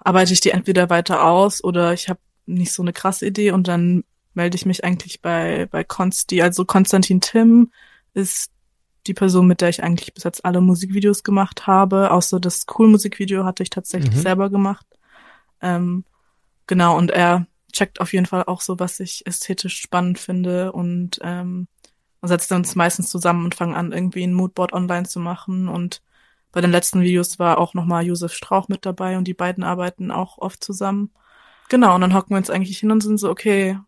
arbeite ich die entweder weiter aus oder ich habe nicht so eine krasse Idee und dann melde ich mich eigentlich bei bei Konsti. Also Konstantin Tim ist die Person, mit der ich eigentlich bis jetzt alle Musikvideos gemacht habe. Außer das Cool-Musikvideo hatte ich tatsächlich Mhm. selber gemacht. Ähm, genau, und er checkt auf jeden Fall auch so, was ich ästhetisch spannend finde und ähm, setzt uns meistens zusammen und fangen an, irgendwie ein Moodboard online zu machen. Und bei den letzten Videos war auch nochmal Josef Strauch mit dabei und die beiden arbeiten auch oft zusammen. Genau, und dann hocken wir uns eigentlich hin und sind so, okay,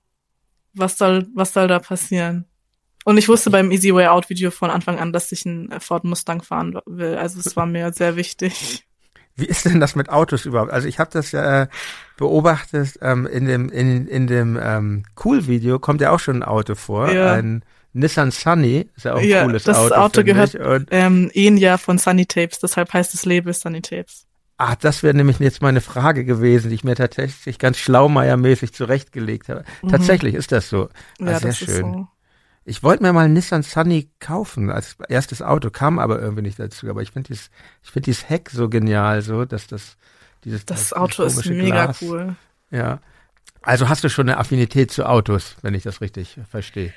was soll, was soll da passieren? Und ich wusste beim Easy Way Out Video von Anfang an, dass ich einen Ford Mustang fahren will. Also es war mir sehr wichtig. Wie ist denn das mit Autos überhaupt? Also ich habe das ja äh, beobachtet ähm, in dem in, in dem ähm, Cool-Video kommt ja auch schon ein Auto vor, Ja. ein Nissan Sunny, ist ja auch ein ja, cooles das Auto. Auto, finde gehört. Und, ähm, Jahr von Sunny Tapes, deshalb heißt das Label Sunny Tapes. ah, das wäre nämlich jetzt meine Frage gewesen, die ich mir tatsächlich ganz schlaumeiermäßig zurechtgelegt habe. Tatsächlich ist das so. Ah, Mhm. ja, sehr das schön. ist so. Ich wollte mir mal einen Nissan Sunny kaufen als erstes Auto, kam aber irgendwie nicht dazu. Aber ich finde dieses, ich finde dieses Heck so genial, so dass das dieses Das dieses Auto ist mega Glas. cool. Ja. Also hast du schon eine Affinität zu Autos, wenn ich das richtig verstehe.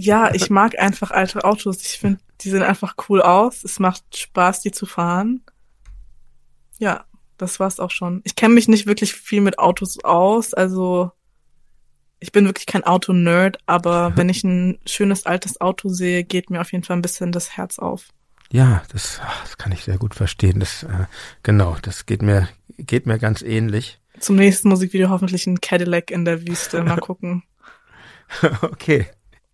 Ja, ich mag einfach alte Autos. Ich finde, die sehen einfach cool aus. Es macht Spaß, die zu fahren. Ja, das war's auch schon. Ich kenne mich nicht wirklich viel mit Autos aus, also ich bin wirklich kein Auto-Nerd, aber wenn ich ein schönes altes Auto sehe, geht mir auf jeden Fall ein bisschen das Herz auf. Ja, das, ach, das kann ich sehr gut verstehen. Das, äh, genau, das geht mir, geht mir ganz ähnlich. Zum nächsten Musikvideo hoffentlich ein Cadillac in der Wüste. Mal [LAUGHS] gucken. okay.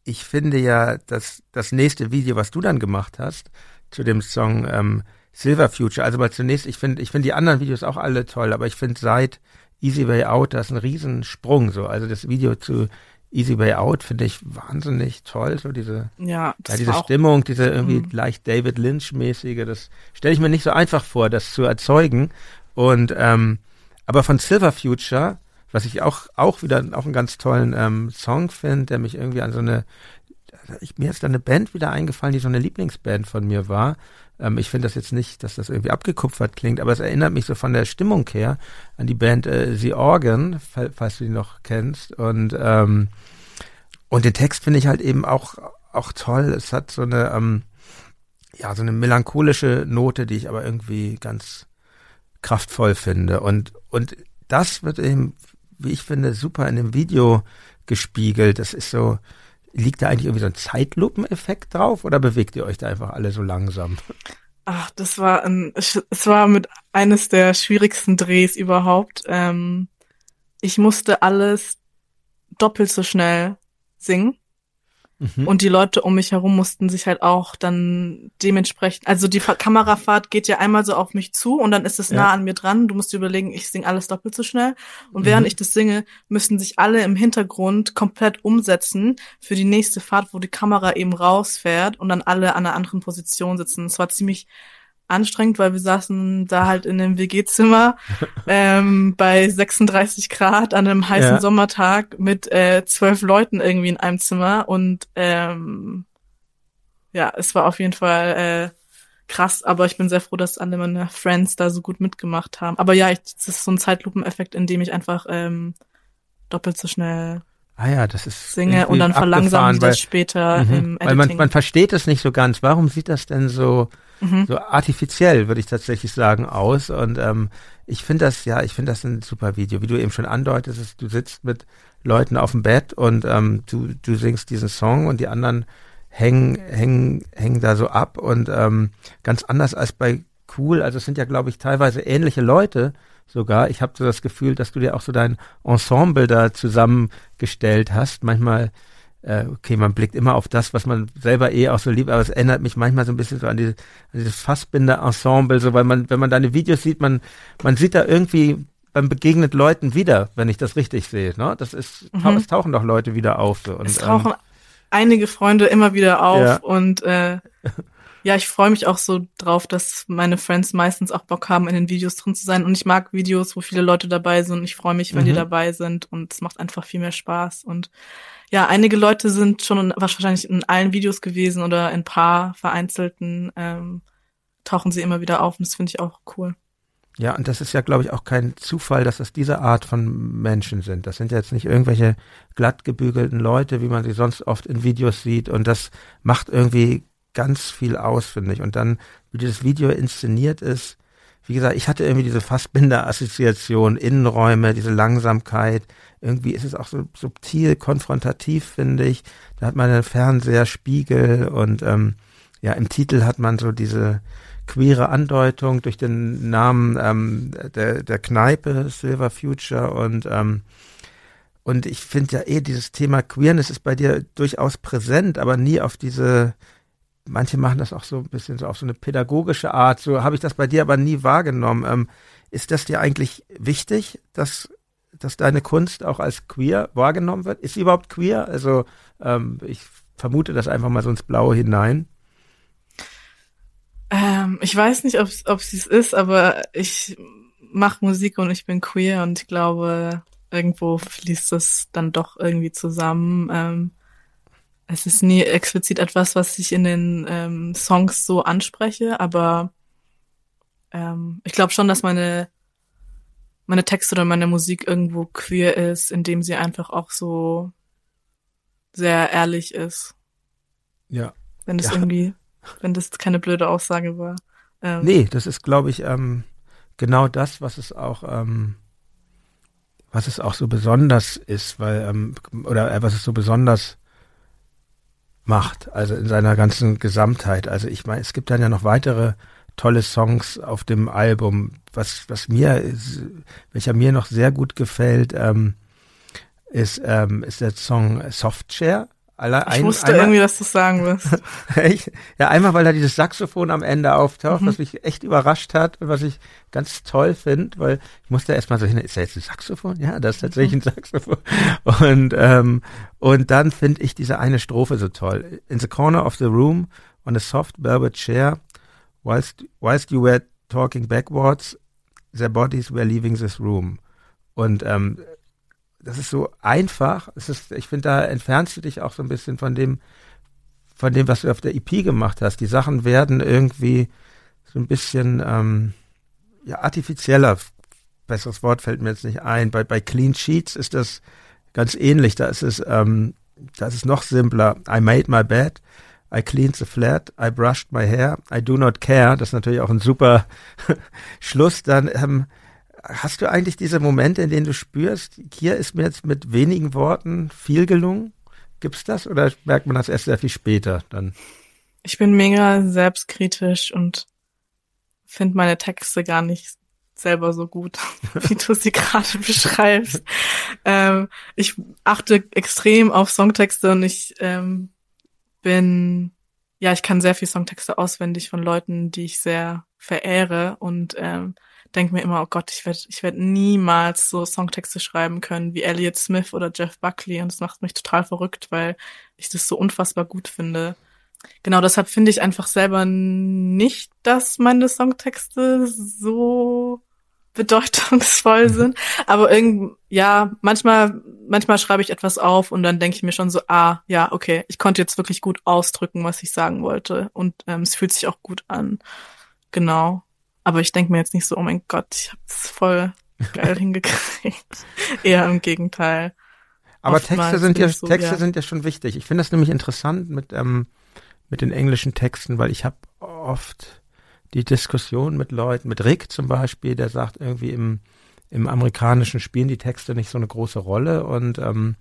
Ich finde ja, dass das nächste Video, was du dann gemacht hast, zu dem Song ähm, Silver Future, also mal zunächst, ich finde, ich finde die anderen Videos auch alle toll, aber ich finde seit Easy Way Out, das ist ein Riesensprung so. Also das Video zu Easy Way Out finde ich wahnsinnig toll, so diese Ja, ja, diese Stimmung, diese irgendwie Mhm. leicht David Lynch-mäßige, das stelle ich mir nicht so einfach vor, das zu erzeugen. Und ähm, aber von Silver Future, was ich auch auch wieder auch einen ganz tollen ähm, Song finde, der mich irgendwie an so eine ich, mir ist da eine Band wieder eingefallen, die so eine Lieblingsband von mir war. Ähm, ich finde das jetzt nicht, dass das irgendwie abgekupfert klingt, aber es erinnert mich so von der Stimmung her an die Band äh, The Organ, fall- falls du die noch kennst. Und ähm, und den Text finde ich halt eben auch auch toll. Es hat so eine ähm, ja so eine melancholische Note, die ich aber irgendwie ganz kraftvoll finde. Und und das wird eben, wie ich finde, super in dem Video gespiegelt. Das ist so Liegt da eigentlich irgendwie so ein Zeitlupeneffekt drauf oder bewegt ihr euch da einfach alle so langsam? Ach, das war ein, es war mit eines der schwierigsten Drehs überhaupt. Ähm, ich musste alles doppelt so schnell singen Mhm. und die Leute um mich herum mussten sich halt auch dann dementsprechend, also die Fa- Kamerafahrt geht ja einmal so auf mich zu und dann ist es Ja. nah an mir dran. Du musst dir überlegen, ich singe alles doppelt so schnell und während Mhm. ich das singe, müssen sich alle im Hintergrund komplett umsetzen für die nächste Fahrt, wo die Kamera eben rausfährt und dann alle an einer anderen Position sitzen. Es war ziemlich anstrengend, weil wir saßen da halt in einem WG-Zimmer [LAUGHS] ähm, bei 36 Grad an einem heißen Ja. Sommertag mit äh, zwölf Leuten irgendwie in einem Zimmer und ähm, ja, es war auf jeden Fall äh, krass, aber ich bin sehr froh, dass alle meine Friends da so gut mitgemacht haben. Aber ja, ich, das ist so ein Zeitlupeneffekt, in dem ich einfach ähm, doppelt so schnell Ah ja, das ist singe und dann verlangsamen sie das später Mhm. im weil man, Editing. man versteht es nicht so ganz. Warum sieht das denn so mhm. so artifiziell, würde ich tatsächlich sagen, aus? Und ähm, ich finde das, ja, ich finde das ein super Video. Wie du eben schon andeutest, du sitzt mit Leuten auf dem Bett und ähm, du, du singst diesen Song und die anderen hängen, hängen, hängen da so ab und ähm, ganz anders als bei Cool. Also es sind ja, glaube ich, teilweise ähnliche Leute sogar. Ich habe so das Gefühl, dass du dir auch so dein Ensemble da zusammengestellt hast. Manchmal äh, okay, man blickt immer auf das, was man selber eh auch so liebt, aber es erinnert mich manchmal so ein bisschen so an, die, an dieses Fassbinder-Ensemble, so weil man, wenn man deine Videos sieht, man, man sieht da irgendwie beim begegnet Leuten wieder, wenn ich das richtig sehe. Ne? Das ist, Mhm. es tauchen doch Leute wieder auf. So. Und, es tauchen ähm, einige Freunde immer wieder auf Ja. und äh, [LAUGHS] ja, ich freue mich auch so drauf, dass meine Friends meistens auch Bock haben, in den Videos drin zu sein. Und ich mag Videos, wo viele Leute dabei sind. Ich freue mich, wenn die Mhm. dabei sind. Und es macht einfach viel mehr Spaß. Und ja, einige Leute sind schon in, wahrscheinlich in allen Videos gewesen oder in paar vereinzelten ähm, tauchen sie immer wieder auf. Und das finde ich auch cool. Ja, und das ist ja, glaube ich, auch kein Zufall, dass das diese Art von Menschen sind. Das sind ja jetzt nicht irgendwelche glatt gebügelten Leute, wie man sie sonst oft in Videos sieht. Und das macht irgendwie ganz viel aus, finde ich. Und dann, wie dieses Video inszeniert ist, wie gesagt, ich hatte irgendwie diese Fassbinder-Assoziation, Innenräume, diese Langsamkeit. Irgendwie ist es auch so subtil, konfrontativ, finde ich. Da hat man einen Fernseher, Spiegel und ähm, ja, im Titel hat man so diese queere Andeutung durch den Namen ähm, der, der Kneipe, Silver Future und ähm, und ich finde ja eh, dieses Thema Queerness ist bei dir durchaus präsent, aber nie auf diese manche machen das auch so ein bisschen so auf so eine pädagogische Art. So habe ich das bei dir aber nie wahrgenommen. Ähm, ist das dir eigentlich wichtig, dass, dass deine Kunst auch als queer wahrgenommen wird? Ist sie überhaupt queer? Also ähm, ich vermute das einfach mal so ins Blaue hinein. Ähm, ich weiß nicht, ob sie es ist, aber ich mache Musik und ich bin queer und ich glaube, irgendwo fließt das dann doch irgendwie zusammen. Es ist nie explizit etwas, was ich in den ähm, Songs so anspreche, aber ähm, ich glaube schon, dass meine meine Texte oder meine Musik irgendwo queer ist, indem sie einfach auch so sehr ehrlich ist. Ja. Wenn das ja. irgendwie, wenn das keine blöde Aussage war. Ähm, nee, das ist, glaube ich, ähm, genau das, was es auch, ähm, was es auch so besonders ist, weil, ähm, oder äh, was es so besonders macht, also in seiner ganzen Gesamtheit. Also ich meine, es gibt dann ja noch weitere tolle Songs auf dem Album. Was, was mir, welcher mir noch sehr gut gefällt, ähm, ist, ähm, ist der Song Softshare. Alle, ich ein, wusste einmal, irgendwie, dass du sagen wirst. [LAUGHS] ja, einmal, weil da dieses Saxophon am Ende auftaucht, mhm. was mich echt überrascht hat und was ich ganz toll finde, weil ich musste erst mal so hin, ist da jetzt ein Saxophon? Ja, das ist tatsächlich mhm. ein Saxophon. Und, ähm, und dann finde ich diese eine Strophe so toll. In the corner of the room, on a soft velvet chair, whilst, whilst you were talking backwards, their bodies were leaving this room. Und ähm, das ist so einfach. Es ist, ich finde, da entfernst du dich auch so ein bisschen von dem, von dem, was du auf der EP gemacht hast. Die Sachen werden irgendwie so ein bisschen ähm, ja, artifizieller. Besseres Wort fällt mir jetzt nicht ein. Bei, bei Clean Sheets ist das ganz ähnlich. Da ist es, ähm, da ist noch simpler. I made my bed. I cleaned the flat, I brushed my hair, I do not care. Das ist natürlich auch ein super [LAUGHS] Schluss. Dann ähm, hast du eigentlich diese Momente, in denen du spürst, hier ist mir jetzt mit wenigen Worten viel gelungen? Gibt's das oder merkt man das erst sehr viel später dann? Ich bin mega selbstkritisch und finde meine Texte gar nicht selber so gut, [LAUGHS] wie du sie gerade [LAUGHS] beschreibst. Ähm, ich achte extrem auf Songtexte und ich ähm, bin, ja, ich kann sehr viel Songtexte auswendig von Leuten, die ich sehr verehre und ähm, denke mir immer, oh Gott, ich werde ich werd niemals so Songtexte schreiben können wie Elliot Smith oder Jeff Buckley und das macht mich total verrückt, weil ich das so unfassbar gut finde. Genau, deshalb finde ich einfach selber nicht, dass meine Songtexte so bedeutungsvoll sind. Aber irgend, ja, manchmal, manchmal schreibe ich etwas auf und dann denke ich mir schon so, ah, ja, okay, ich konnte jetzt wirklich gut ausdrücken, was ich sagen wollte. Und ähm, es fühlt sich auch gut an. Genau. Aber ich denke mir jetzt nicht so, oh mein Gott, ich hab's voll geil [LAUGHS] hingekriegt. Eher im Gegenteil. Aber Oftmals Texte sind ja, so, Texte ja. sind ja schon wichtig. Ich finde das nämlich interessant mit, ähm, mit den englischen Texten, weil ich habe oft die Diskussion mit Leuten, mit Rick zum Beispiel, der sagt irgendwie im, im amerikanischen spielen die Texte nicht so eine große Rolle und ähm,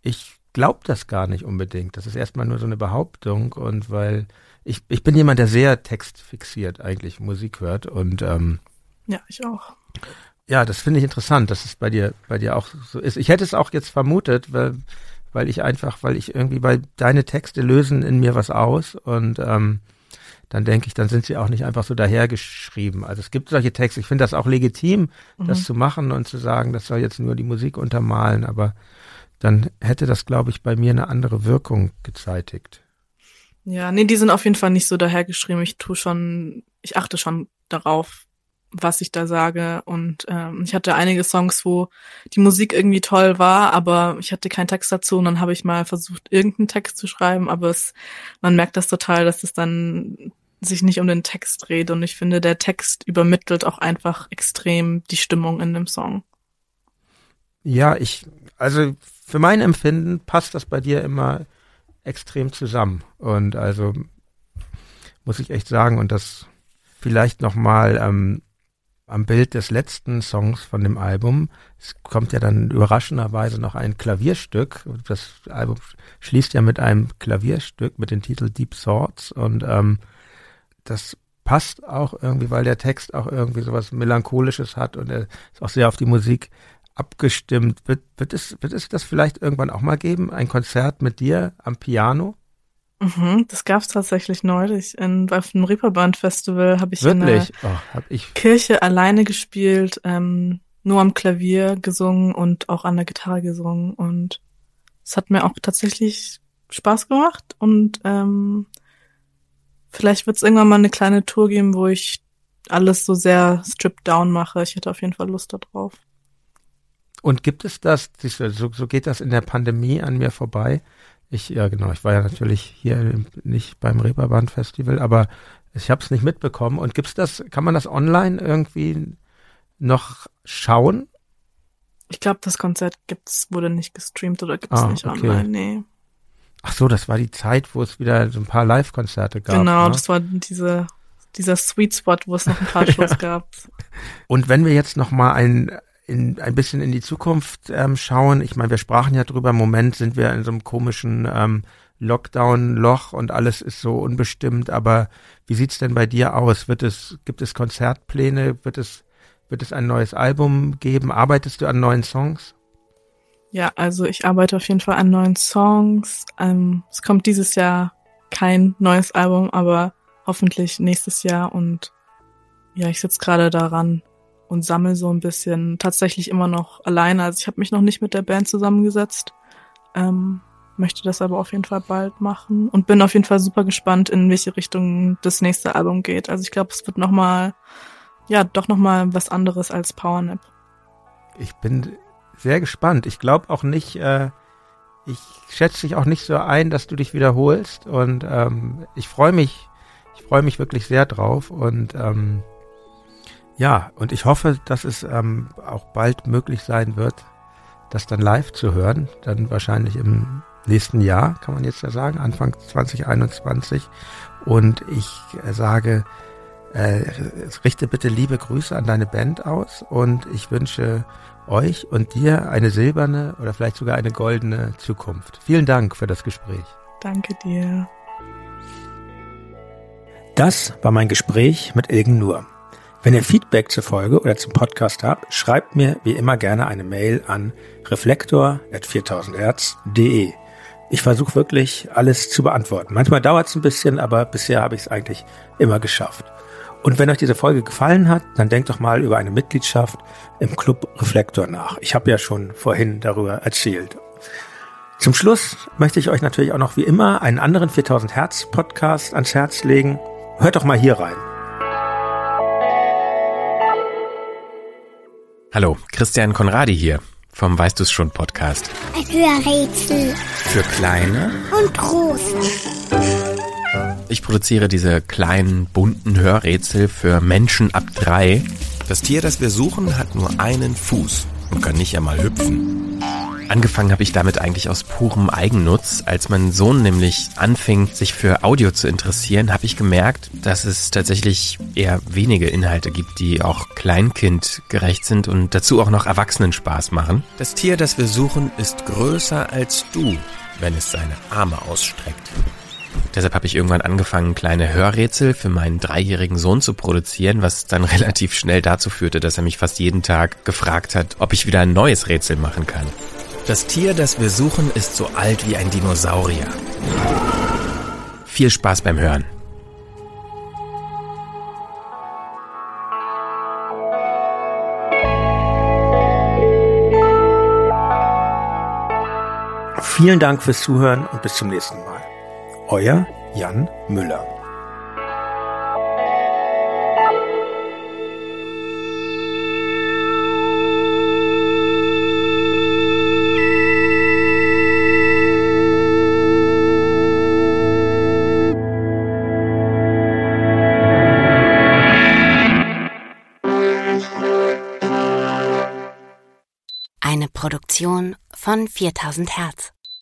ich glaube das gar nicht unbedingt. Das ist erstmal nur so eine Behauptung und weil ich, ich bin jemand, der sehr textfixiert eigentlich Musik hört und ähm, ja, ich auch. Ja, das finde ich interessant, dass es bei dir bei dir auch so ist. Ich hätte es auch jetzt vermutet, weil weil ich einfach, weil ich irgendwie, weil deine Texte lösen in mir was aus und ähm, dann denke ich, dann sind sie auch nicht einfach so dahergeschrieben. Also es gibt solche Texte, ich finde das auch legitim, mhm. das zu machen und zu sagen, das soll jetzt nur die Musik untermalen, aber dann hätte das, glaube ich, bei mir eine andere Wirkung gezeitigt. Ja, nee, die sind auf jeden Fall nicht so dahergeschrieben. Ich tue schon, ich achte schon darauf, was ich da sage. Und ähm, ich hatte einige Songs, wo die Musik irgendwie toll war, aber ich hatte keinen Text dazu. Und dann habe ich mal versucht, irgendeinen Text zu schreiben, aber es, man merkt das total, dass es dann sich nicht um den Text dreht. Und ich finde, der Text übermittelt auch einfach extrem die Stimmung in dem Song. Ja, ich, also für mein Empfinden passt das bei dir immer extrem zusammen. Und also muss ich echt sagen, und das vielleicht nochmal ähm, am Bild des letzten Songs von dem Album. Es kommt ja dann überraschenderweise noch ein Klavierstück. Das Album schließt ja mit einem Klavierstück mit dem Titel Deep Thoughts und ähm, das passt auch irgendwie, weil der Text auch irgendwie sowas Melancholisches hat und er ist auch sehr auf die Musik abgestimmt. Wird, wird, es, wird es das vielleicht irgendwann auch mal geben? Ein Konzert mit dir am Piano? Mhm, das gab's tatsächlich neulich. In, auf dem Reeperbahn Festival habe ich Wirklich? in einer Oh, hab ich. Kirche alleine gespielt, ähm, nur am Klavier gesungen und auch an der Gitarre gesungen. Und es hat mir auch tatsächlich Spaß gemacht. Und ähm, vielleicht wird es irgendwann mal eine kleine Tour geben, wo ich alles so sehr stripped down mache. Ich hätte auf jeden Fall Lust darauf. Und gibt es das, so, so geht das in der Pandemie an mir vorbei. Ich, ja genau, ich war ja natürlich hier nicht beim Reeperbahn Festival, aber ich habe es nicht mitbekommen. Und gibt's das, kann man das online irgendwie noch schauen? Ich glaube, das Konzert gibt's, wurde nicht gestreamt oder gibt's Ah, nicht okay. online. Nee. Ach so, das war die Zeit, wo es wieder so ein paar Live-Konzerte gab. genau, ne? das war diese, dieser Sweet Spot, wo es noch ein paar [LAUGHS] Shows gab. Und wenn wir jetzt noch mal ein in, ein bisschen in die Zukunft ähm, schauen, ich meine, wir sprachen ja drüber, im Moment sind wir in so einem komischen ähm, Lockdown-Loch und alles ist so unbestimmt, aber wie sieht's denn bei dir aus? Wird es, gibt es Konzertpläne? Wird es, wird es ein neues Album geben? Arbeitest du an neuen Songs? Ja, also ich arbeite auf jeden Fall an neuen Songs. Ähm, es kommt dieses Jahr kein neues Album, aber hoffentlich nächstes Jahr. Und ja, ich sitze gerade daran und sammle so ein bisschen tatsächlich immer noch alleine. Also ich habe mich noch nicht mit der Band zusammengesetzt. Ähm, möchte das aber auf jeden Fall bald machen und bin auf jeden Fall super gespannt, in welche Richtung das nächste Album geht. Also ich glaube, es wird nochmal, ja, doch nochmal was anderes als Powernap. Ich bin sehr gespannt. Ich glaube auch nicht, äh, ich schätze dich auch nicht so ein, dass du dich wiederholst. Und ähm, ich freue mich, ich freue mich wirklich sehr drauf. Und ähm, ja, und ich hoffe, dass es ähm, auch bald möglich sein wird, das dann live zu hören, dann wahrscheinlich im nächsten Jahr, kann man jetzt ja sagen, Anfang 2021 und ich äh, sage, äh, richte bitte liebe Grüße an deine Band aus. Und ich wünsche euch und dir eine silberne oder vielleicht sogar eine goldene Zukunft. Vielen Dank für das Gespräch. Danke dir. Das war mein Gespräch mit Ilgen Nur. Wenn ihr Feedback zur Folge oder zum Podcast habt, schreibt mir wie immer gerne eine Mail an reflektor.4000herz.de. Ich versuche wirklich alles zu beantworten. Manchmal dauert es ein bisschen, aber bisher habe ich es eigentlich immer geschafft. Und wenn euch diese Folge gefallen hat, dann denkt doch mal über eine Mitgliedschaft im Club Reflektor nach. Ich habe ja schon vorhin darüber erzählt. Zum Schluss möchte ich euch natürlich auch noch wie immer einen anderen 4000 Hertz Podcast ans Herz legen. Hört doch mal hier rein. Hallo, Christian Konradi hier vom Weißt du's schon Podcast. Ein Hörrätsel Für kleine und große. Ich produziere diese kleinen, bunten Hörrätsel für Menschen ab drei. Das Tier, das wir suchen, hat nur einen Fuß und kann nicht einmal hüpfen. Angefangen habe ich damit eigentlich aus purem Eigennutz. Als mein Sohn nämlich anfing, sich für Audio zu interessieren, habe ich gemerkt, dass es tatsächlich eher wenige Inhalte gibt, die auch kleinkindgerecht sind und dazu auch noch Erwachsenen Spaß machen. Das Tier, das wir suchen, ist größer als du, wenn es seine Arme ausstreckt. Deshalb habe ich irgendwann angefangen, kleine Hörrätsel für meinen dreijährigen Sohn zu produzieren, was dann [LAUGHS] relativ schnell dazu führte, dass er mich fast jeden Tag gefragt hat, ob ich wieder ein neues Rätsel machen kann. Das Tier, das wir suchen, ist so alt wie ein Dinosaurier. Viel Spaß beim Hören. Vielen Dank fürs Zuhören und bis zum nächsten Mal. Euer Jan Müller. Eine Produktion von 4000 Hertz.